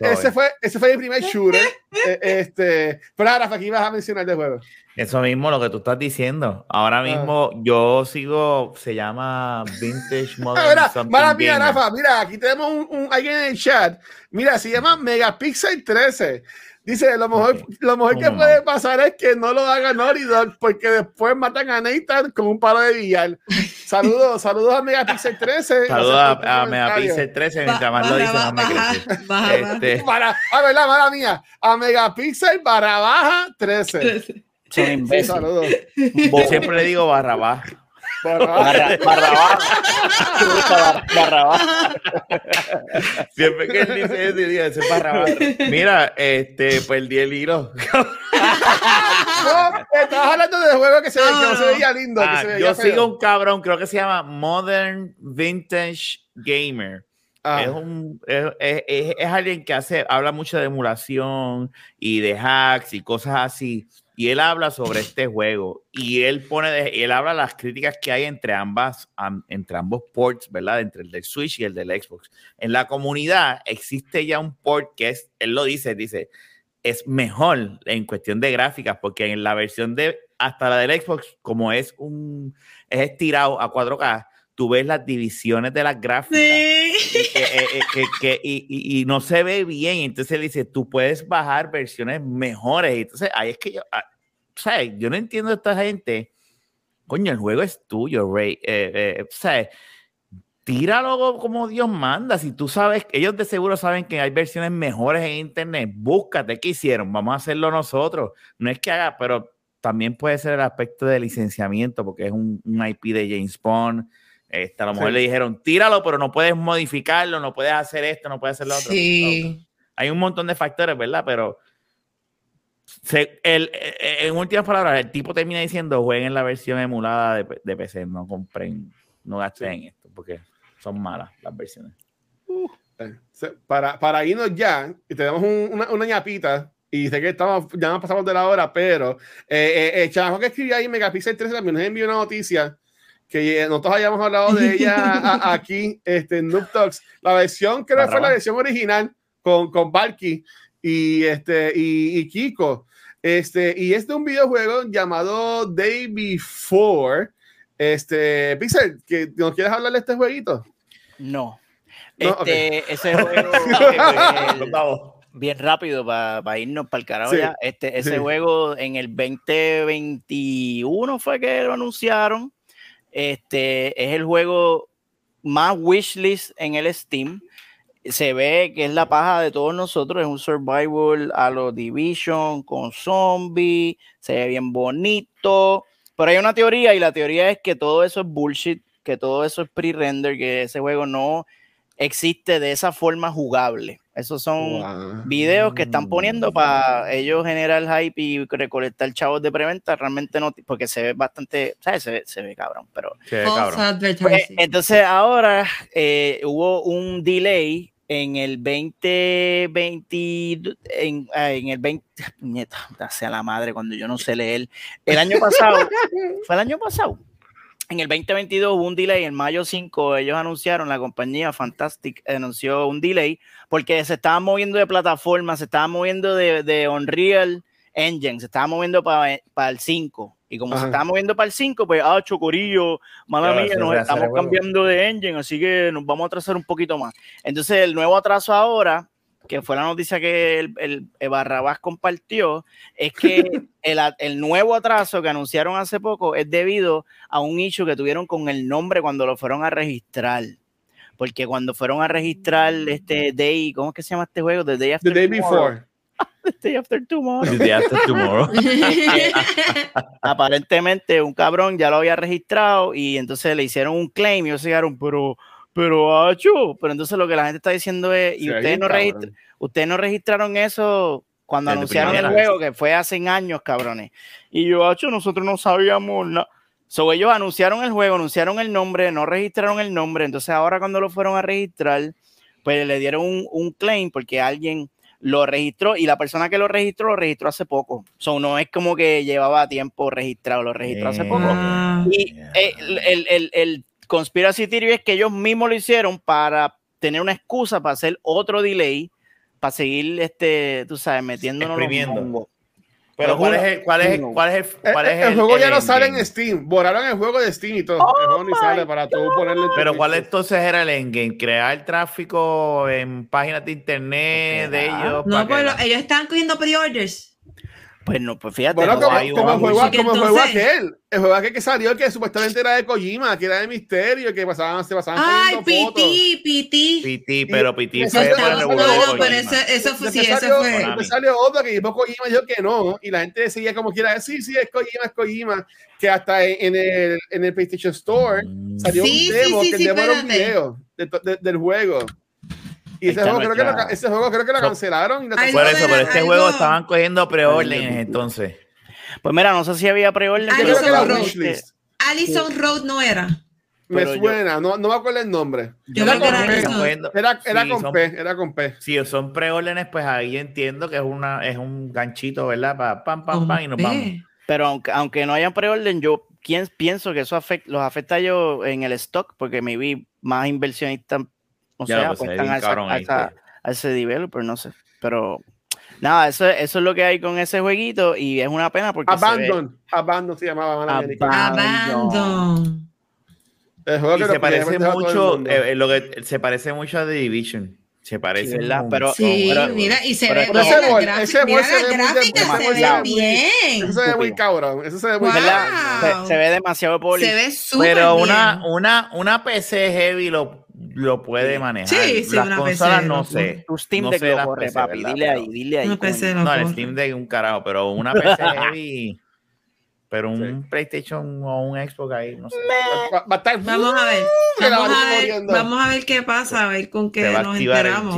ese, fue, ese fue mi primer shooter. E, este, pero ahora, aquí vas a mencionar de juego. Eso mismo, lo que tú estás diciendo. Ahora ah. mismo yo sigo, se llama Vintage Modern mira, mala mía, Rafa, mira, aquí tenemos un, un, alguien en el chat. Mira, se llama Megapixel 13. Dice, lo mejor, lo mejor que puede pasar es que no lo haga Naughty Dog porque después matan a Nathan con un palo de billar. Saludos, saludos a Megapixel 13. Saludos a, Megapixel 13, mientras más lo dice, más me crece. Este... Para, a ver, la mala mía, a Megapixel barra baja 13. Son Saludos. siempre le digo barra baja. Barra, barra, barra, Siempre que él dice eso, dice ese barra Mira, este, pues el hilo. no, estabas hablando de juego que se, que no se veía lindo. que ah, se veía yo feo. sigo un cabrón, creo que se llama Modern Vintage Gamer. Ah. Es, un, es, es, es, alguien que hace, habla mucho de emulación y de hacks y cosas así y él habla sobre este juego y él pone, de, él habla las críticas que hay entre ambas, entre ambos ports, ¿verdad? Entre el del Switch y el del Xbox. En la comunidad existe ya un port que es, él lo dice, dice, es mejor en cuestión de gráficas porque en la versión de hasta la del Xbox, como es un, es estirado a 4K, tú ves las divisiones de las gráficas y, no se ve bien. Entonces él dice, tú puedes bajar versiones mejores. Entonces ahí es que yo, ah, yo no entiendo a esta gente. Coño, el juego es tuyo, Ray. Eh, eh, tíralo como Dios manda. Si tú sabes, ellos de seguro saben que hay versiones mejores en internet. Búscate qué hicieron. Vamos a hacerlo nosotros. No es que haga, pero también puede ser el aspecto de licenciamiento, porque es un, un IP de James Bond este, a lo mejor le dijeron, tíralo, pero no puedes modificarlo, no puedes hacer esto, no puedes hacer lo otro. Sí. hay un montón de factores, ¿verdad? Pero el, e, e, en últimas palabras, el tipo termina diciendo, jueguen la versión emulada de, de PC, no compren, no gasten en esto, porque son malas las versiones. Uh, para, para irnos ya, y tenemos una, una ñapita Y sé que estamos, ya nos pasamos de la hora, pero eh, eh, el chamaco que escribió ahí Megapixel 13 también nos envió una noticia que nosotros hayamos hablado de ella aquí este, en Noob Talks. La versión, creo que fue la versión original con, con Valky y, este, y, y, Kiko. Este, y es de un videojuego llamado Day Before. Este, Pixel, ¿nos quieres hablar de este jueguito? No. Este, Ese juego. bien rápido para irnos para el carajo ya. Este, ese juego en el 2021 fue que lo anunciaron. Este es el juego más wishlist en el Steam. Se ve que es la paja de todos nosotros, es un survival a los Division con zombies, se ve bien bonito. Pero hay una teoría y la teoría es que todo eso es bullshit, que todo eso es pre-render, que ese juego no existe de esa forma jugable. Esos son videos que están poniendo para ellos generar hype y recolectar chavos de preventa. Realmente no, porque se ve bastante, ¿sabes? Se ve, cabrón, pero. Pues, entonces ahora eh, hubo un delay en el 2020, en, ah, en el 20, sea la madre cuando yo no sé leer. El año pasado, fue el año pasado en el 2022 hubo un delay, en mayo 5 ellos anunciaron, la compañía Fantastic anunció un delay porque se estaban moviendo de plataforma, se estaban moviendo de, de Unreal Engine, se estaban moviendo para el 5. Y como se estaba moviendo para el 5, pues, ah, chocorillo, mala mía, nos estamos cambiando de engine, así que nos vamos a atrasar un poquito más. Entonces, el nuevo atraso ahora que fue la noticia que el, el, Barrabás compartió, es que el, el, nuevo atraso que anunciaron hace poco es debido a un issue que tuvieron con el nombre cuando lo fueron a registrar. Porque cuando fueron a registrar este Day, ¿cómo es que se llama este juego? The Day After The Day Before. The Day After Tomorrow. The Day After Tomorrow. Aparentemente un cabrón ya lo había registrado y entonces le hicieron un claim y ellos se llegaron, pero pero Acho, pero entonces lo que la gente está diciendo es, y ustedes no, ustedes no registraron eso cuando anunciaron el juego, que fue hace años, cabrones. Y yo, Acho, nosotros no sabíamos nada. So, ellos anunciaron el juego, anunciaron el nombre, no registraron el nombre, entonces ahora cuando lo fueron a registrar, pues le dieron un, claim porque alguien lo registró y la persona que lo registró lo registró hace poco. So, no es como que llevaba tiempo registrado, lo registró hace poco. Y el, el, el, conspiracy theory es que ellos mismos lo hicieron para tener una excusa para hacer otro delay, para seguir, este, tú sabes, metiéndonos. Pero ¿cuál es el, cuál es, cuál es el, cuál es el, juego ya no sale en Steam. Borraron el juego de Steam y todo. el juego ni sale para tú ponerle. Pero ¿cuál entonces era el endgame? Crear tráfico en páginas de internet de ellos. No, pues ellos están cogiendo pre-orders. Pues no, pues fíjate. Bueno, como, hay como, juego, como juego aquel. El juego aquel que salió que supuestamente era de Kojima, que era de misterio, que pasaban, se pasaban Ay, Piti, Piti. Piti, pero Piti fue no, no, pero eso, eso fue, sí, eso fue. Me salió otro que dijo Kojima dijo que no, y la gente decía como quiera, sí, sí, es Kojima, es Kojima, que hasta en el, en el PlayStation Store mm. salió un demo, que el demo era un video del juego. Y ese juego, creo que lo, ese juego, creo que lo, cancelaron. Y por eso, pero este juego estaban cogiendo preórdenes entonces. Pues mira, no sé si había preórdenes. Alison Road. Alison Road no era. Me suena, no, no me acuerdo el nombre. Yo creo que era, era, con P, era con P. Si son preórdenes, pues ahí entiendo que es, una, es un ganchito, ¿verdad? Para pam, pam, pam, y nos vamos. Pero aunque, aunque no hayan preorden, yo pienso que eso afecta, los afecta yo en el stock, porque me vi más inversionistas o sea, pues están a, a, ese developer, no sé. Pero nada, eso, eso es lo que hay con ese jueguito y es una pena porque. Abandon, se ve... Abandon se llamaba. Abandon. El juego que se parece mucho, eh, lo que se parece mucho a The Division. Se parece, ¿verdad? Pero, sí, pero, mira, y se ve bien. Ese ese mira se ve muy, se ve bien. Eso se ve muy cabrón. Eso se ve muy wow. se, se, ve demasiado poli. Se ve súper Pero una, una, una PC heavy lo lo puede manejar. Sí, sí, las una consolas PC, no sé. Tu Steam Deck lo corre, papi. Dile ahí, dile ahí. no, el Steam Deck un carajo, pero una PC heavy. Pero un PlayStation o un Xbox ahí, no sé. vamos a ver. Vamos a ver, vamos a ver qué pasa, a ver con qué nos enteramos.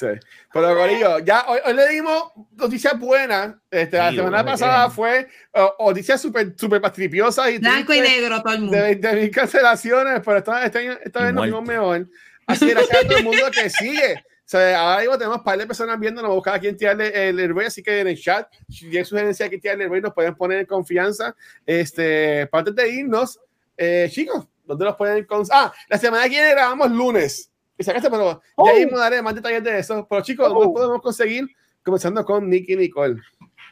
Sí. Pero Gorillo, ya hoy, hoy, le dimos noticias buenas. Este, sí, la semana pasada bien. fue uh, noticias súper super pastripiosas y blanco y negro todo el mundo. De 20.000 cancelaciones, pero esta, esta, esta vez nos vimos mejor. Así que gracias a todo el mundo que sigue sea, ahora mismo tenemos un par de personas viendo, nos buscar a quien tirarle el hervey, así que en el chat, si hay sugerencia de que tirarle el hervey, nos pueden poner en confianza. Este, antes de irnos, eh, chicos, ¿dónde los pueden Ah, la semana que viene grabamos lunes. Y sacaste, pero oh. ya mismo daré más detalles de eso. Pero chicos, ¿dónde oh. podemos conseguir? Comenzando con Nicky Nicole.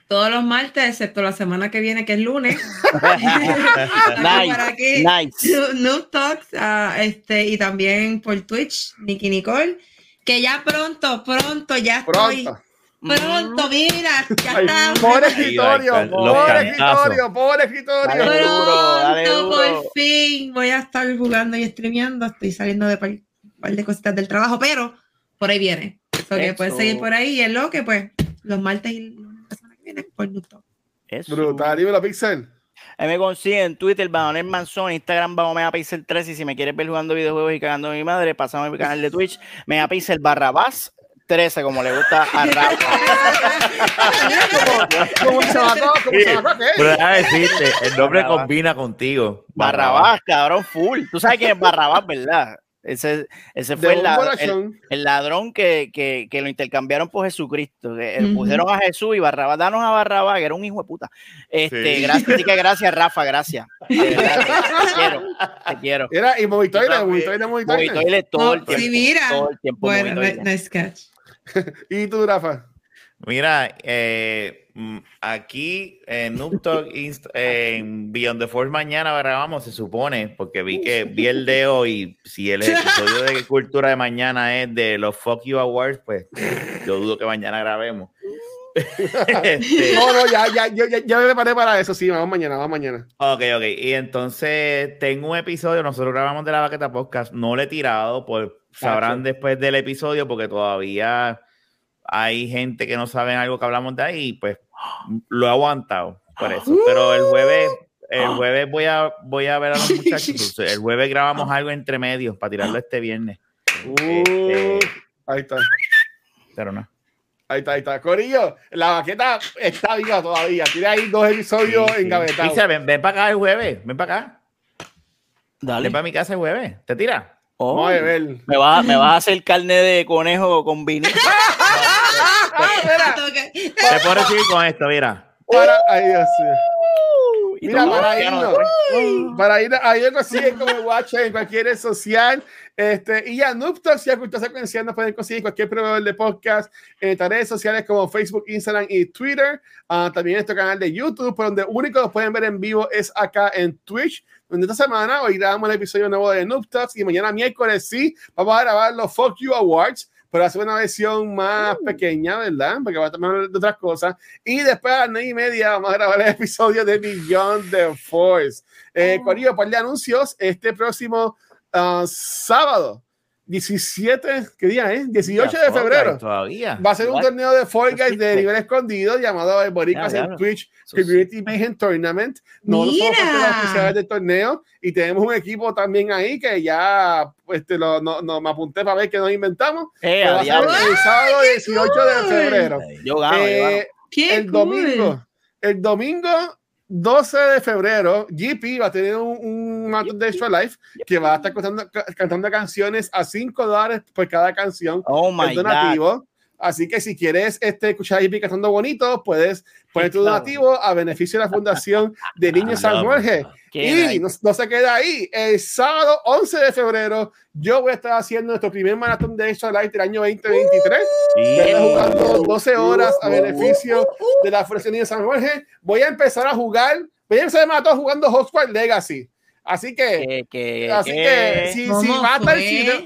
Todos los martes, excepto la semana que viene, que es lunes. nice. nice. Noob Talks, uh, este, y también por Twitch, Nicky Nicole que ya pronto, pronto, ya estoy. Pronto, mm. mira, ya está. Pobre escritorio, pobre escritorio, pobre escritorio. Pronto, por fin, voy a estar jugando y streameando. Estoy saliendo de un par, de cositas del trabajo, pero por ahí viene. Eso que puedes seguir por ahí y es lo que, pues, los martes y la semana que viene por YouTube. Brutal, dime la Pixel. Ahí me consigue en Twitter, Banonel Manzón, Instagram, Vamos Mega Pixel 3. Y si me quieres ver jugando videojuegos y cagando a mi madre, pasamos a mi canal de Twitch, Mega Pixel Barrabás 13, como le gusta a Rafa. como decirte, el nombre combina contigo. Barrabás, cabrón, full. Tú sabes quién es Barrabás, ¿verdad? Ese, ese fue el ladrón, el, ladrón que, que, que, lo intercambiaron por Jesucristo. Que, Pusieron a Jesús y Barrabás, danos a Barrabás, que era un hijo de puta. Este, gracias, así que gracias, Rafa, gracias. te quiero, te quiero. Era, y Movitoile, Movitoile, Movitoile. todo el tiempo. Sí, mira. Todo el tiempo bueno, nice catch. ¿Y tú, Rafa? Mira, eh, mm, aquí en Noob en Beyond the Force mañana grabamos, se supone, porque vi que vi el de hoy. Si el episodio de cultura de mañana es de los Fuck You Awards, pues yo dudo que mañana grabemos. Este, no, no, ya, ya, ya, ya, me preparé para eso. Sí, vamos mañana, vamos mañana. Ok, ok. Y entonces tengo un episodio. Nosotros grabamos de la Baqueta Podcast. No lo he tirado, pues sabrán después del episodio, porque todavía hay gente que no sabe algo que hablamos de ahí, pues lo he aguantado por eso. Pero el jueves, el jueves voy a, voy a ver a los muchachos. El jueves grabamos algo entre medios para tirarlo este viernes. Uh, ahí está. Pero no. Ahí está, ahí está. Corillo, la baqueta está viva todavía. Tiene ahí dos episodios sí, engavetados. ven, ven para acá el jueves. Ven para acá. Dale. Ven para mi casa el jueves. ¿Te tira? Oh, me vas me va a hacer carne de conejo con vino. Te puedo recibir con esto, mira. Para, ay, Dios Mira, para ir, para ir a ir consiguen como Watch en cualquier red social. Este, y ya, Noob Talks y Cultura Secuencial nos pueden conseguir cualquier proveedor de podcast en redes sociales como Facebook, Instagram y Twitter. Uh, también en nuestro canal de YouTube, por donde único los pueden ver en vivo es acá en Twitch. Donde esta semana hoy grabamos el episodio nuevo de Noob Talks y mañana miércoles sí vamos a grabar los Fuck You Awards pero hacer una versión más uh. pequeña, ¿verdad? Porque va a tomar de otras cosas. Y después a las nueve y media vamos a grabar el episodio de Beyond the Force. Eh, oh. un par de anuncios este próximo uh, sábado. 17, ¿qué día es? 18 de febrero. Todavía. Va a ser un torneo de Fall Guys de nivel escogido llamado el Boricas en Twitch Community Mayhem Tournament. No somos los oficiales del torneo y tenemos un equipo también ahí que ya pues, te lo, no, no, me apunté para ver qué nos inventamos. Eh, va a ser el sábado 18 de febrero. Yo gano, eh, el domingo. El domingo 12 de febrero, GP va a tener un, un de Extra Life que va a estar cantando, cantando canciones a 5 dólares por cada canción. Oh my donativo. Así que si quieres este, escuchar GP cantando bonito, puedes poner tu donativo a beneficio de la Fundación de Niños San Jorge. Y no, se queda ahí. El sábado 11 de febrero, yo voy a estar haciendo nuestro primer maratón de Extra Life del año 2023. Voy a jugando 12 horas a beneficio de la Fundación de San Jorge. Voy a empezar a jugar, voy a empezar el maratón jugando Hotspot Legacy. Así que, así que si, si, vas a,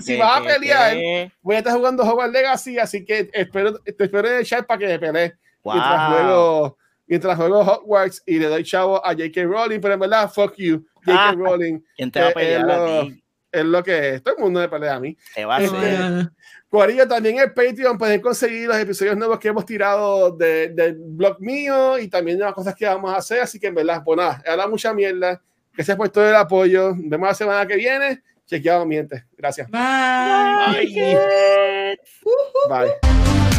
si, vas a pelear, voy a estar jugando Hogwarts Legacy, así que espero, te espero en el chat para que me pelees. Wow. Mientras juego, mientras juego Hogwarts y le doy chavo a J.K. Rowling, pero en verdad, fuck you, J.K. Ah, Rowling. ¿Quién te va a pelear es, a lo, ti? es lo que es. Todo el mundo me pelea a mí. Te va a este, Corillo, también en Patreon pueden conseguir los episodios nuevos que hemos tirado del de blog mío y también de las cosas que vamos a hacer. Así que en verdad, pues nada, habla mucha mierda Gracias por todo el apoyo. Nos vemos la semana que viene. Chequeado, miente. Gracias. Bye. Bye. Bye.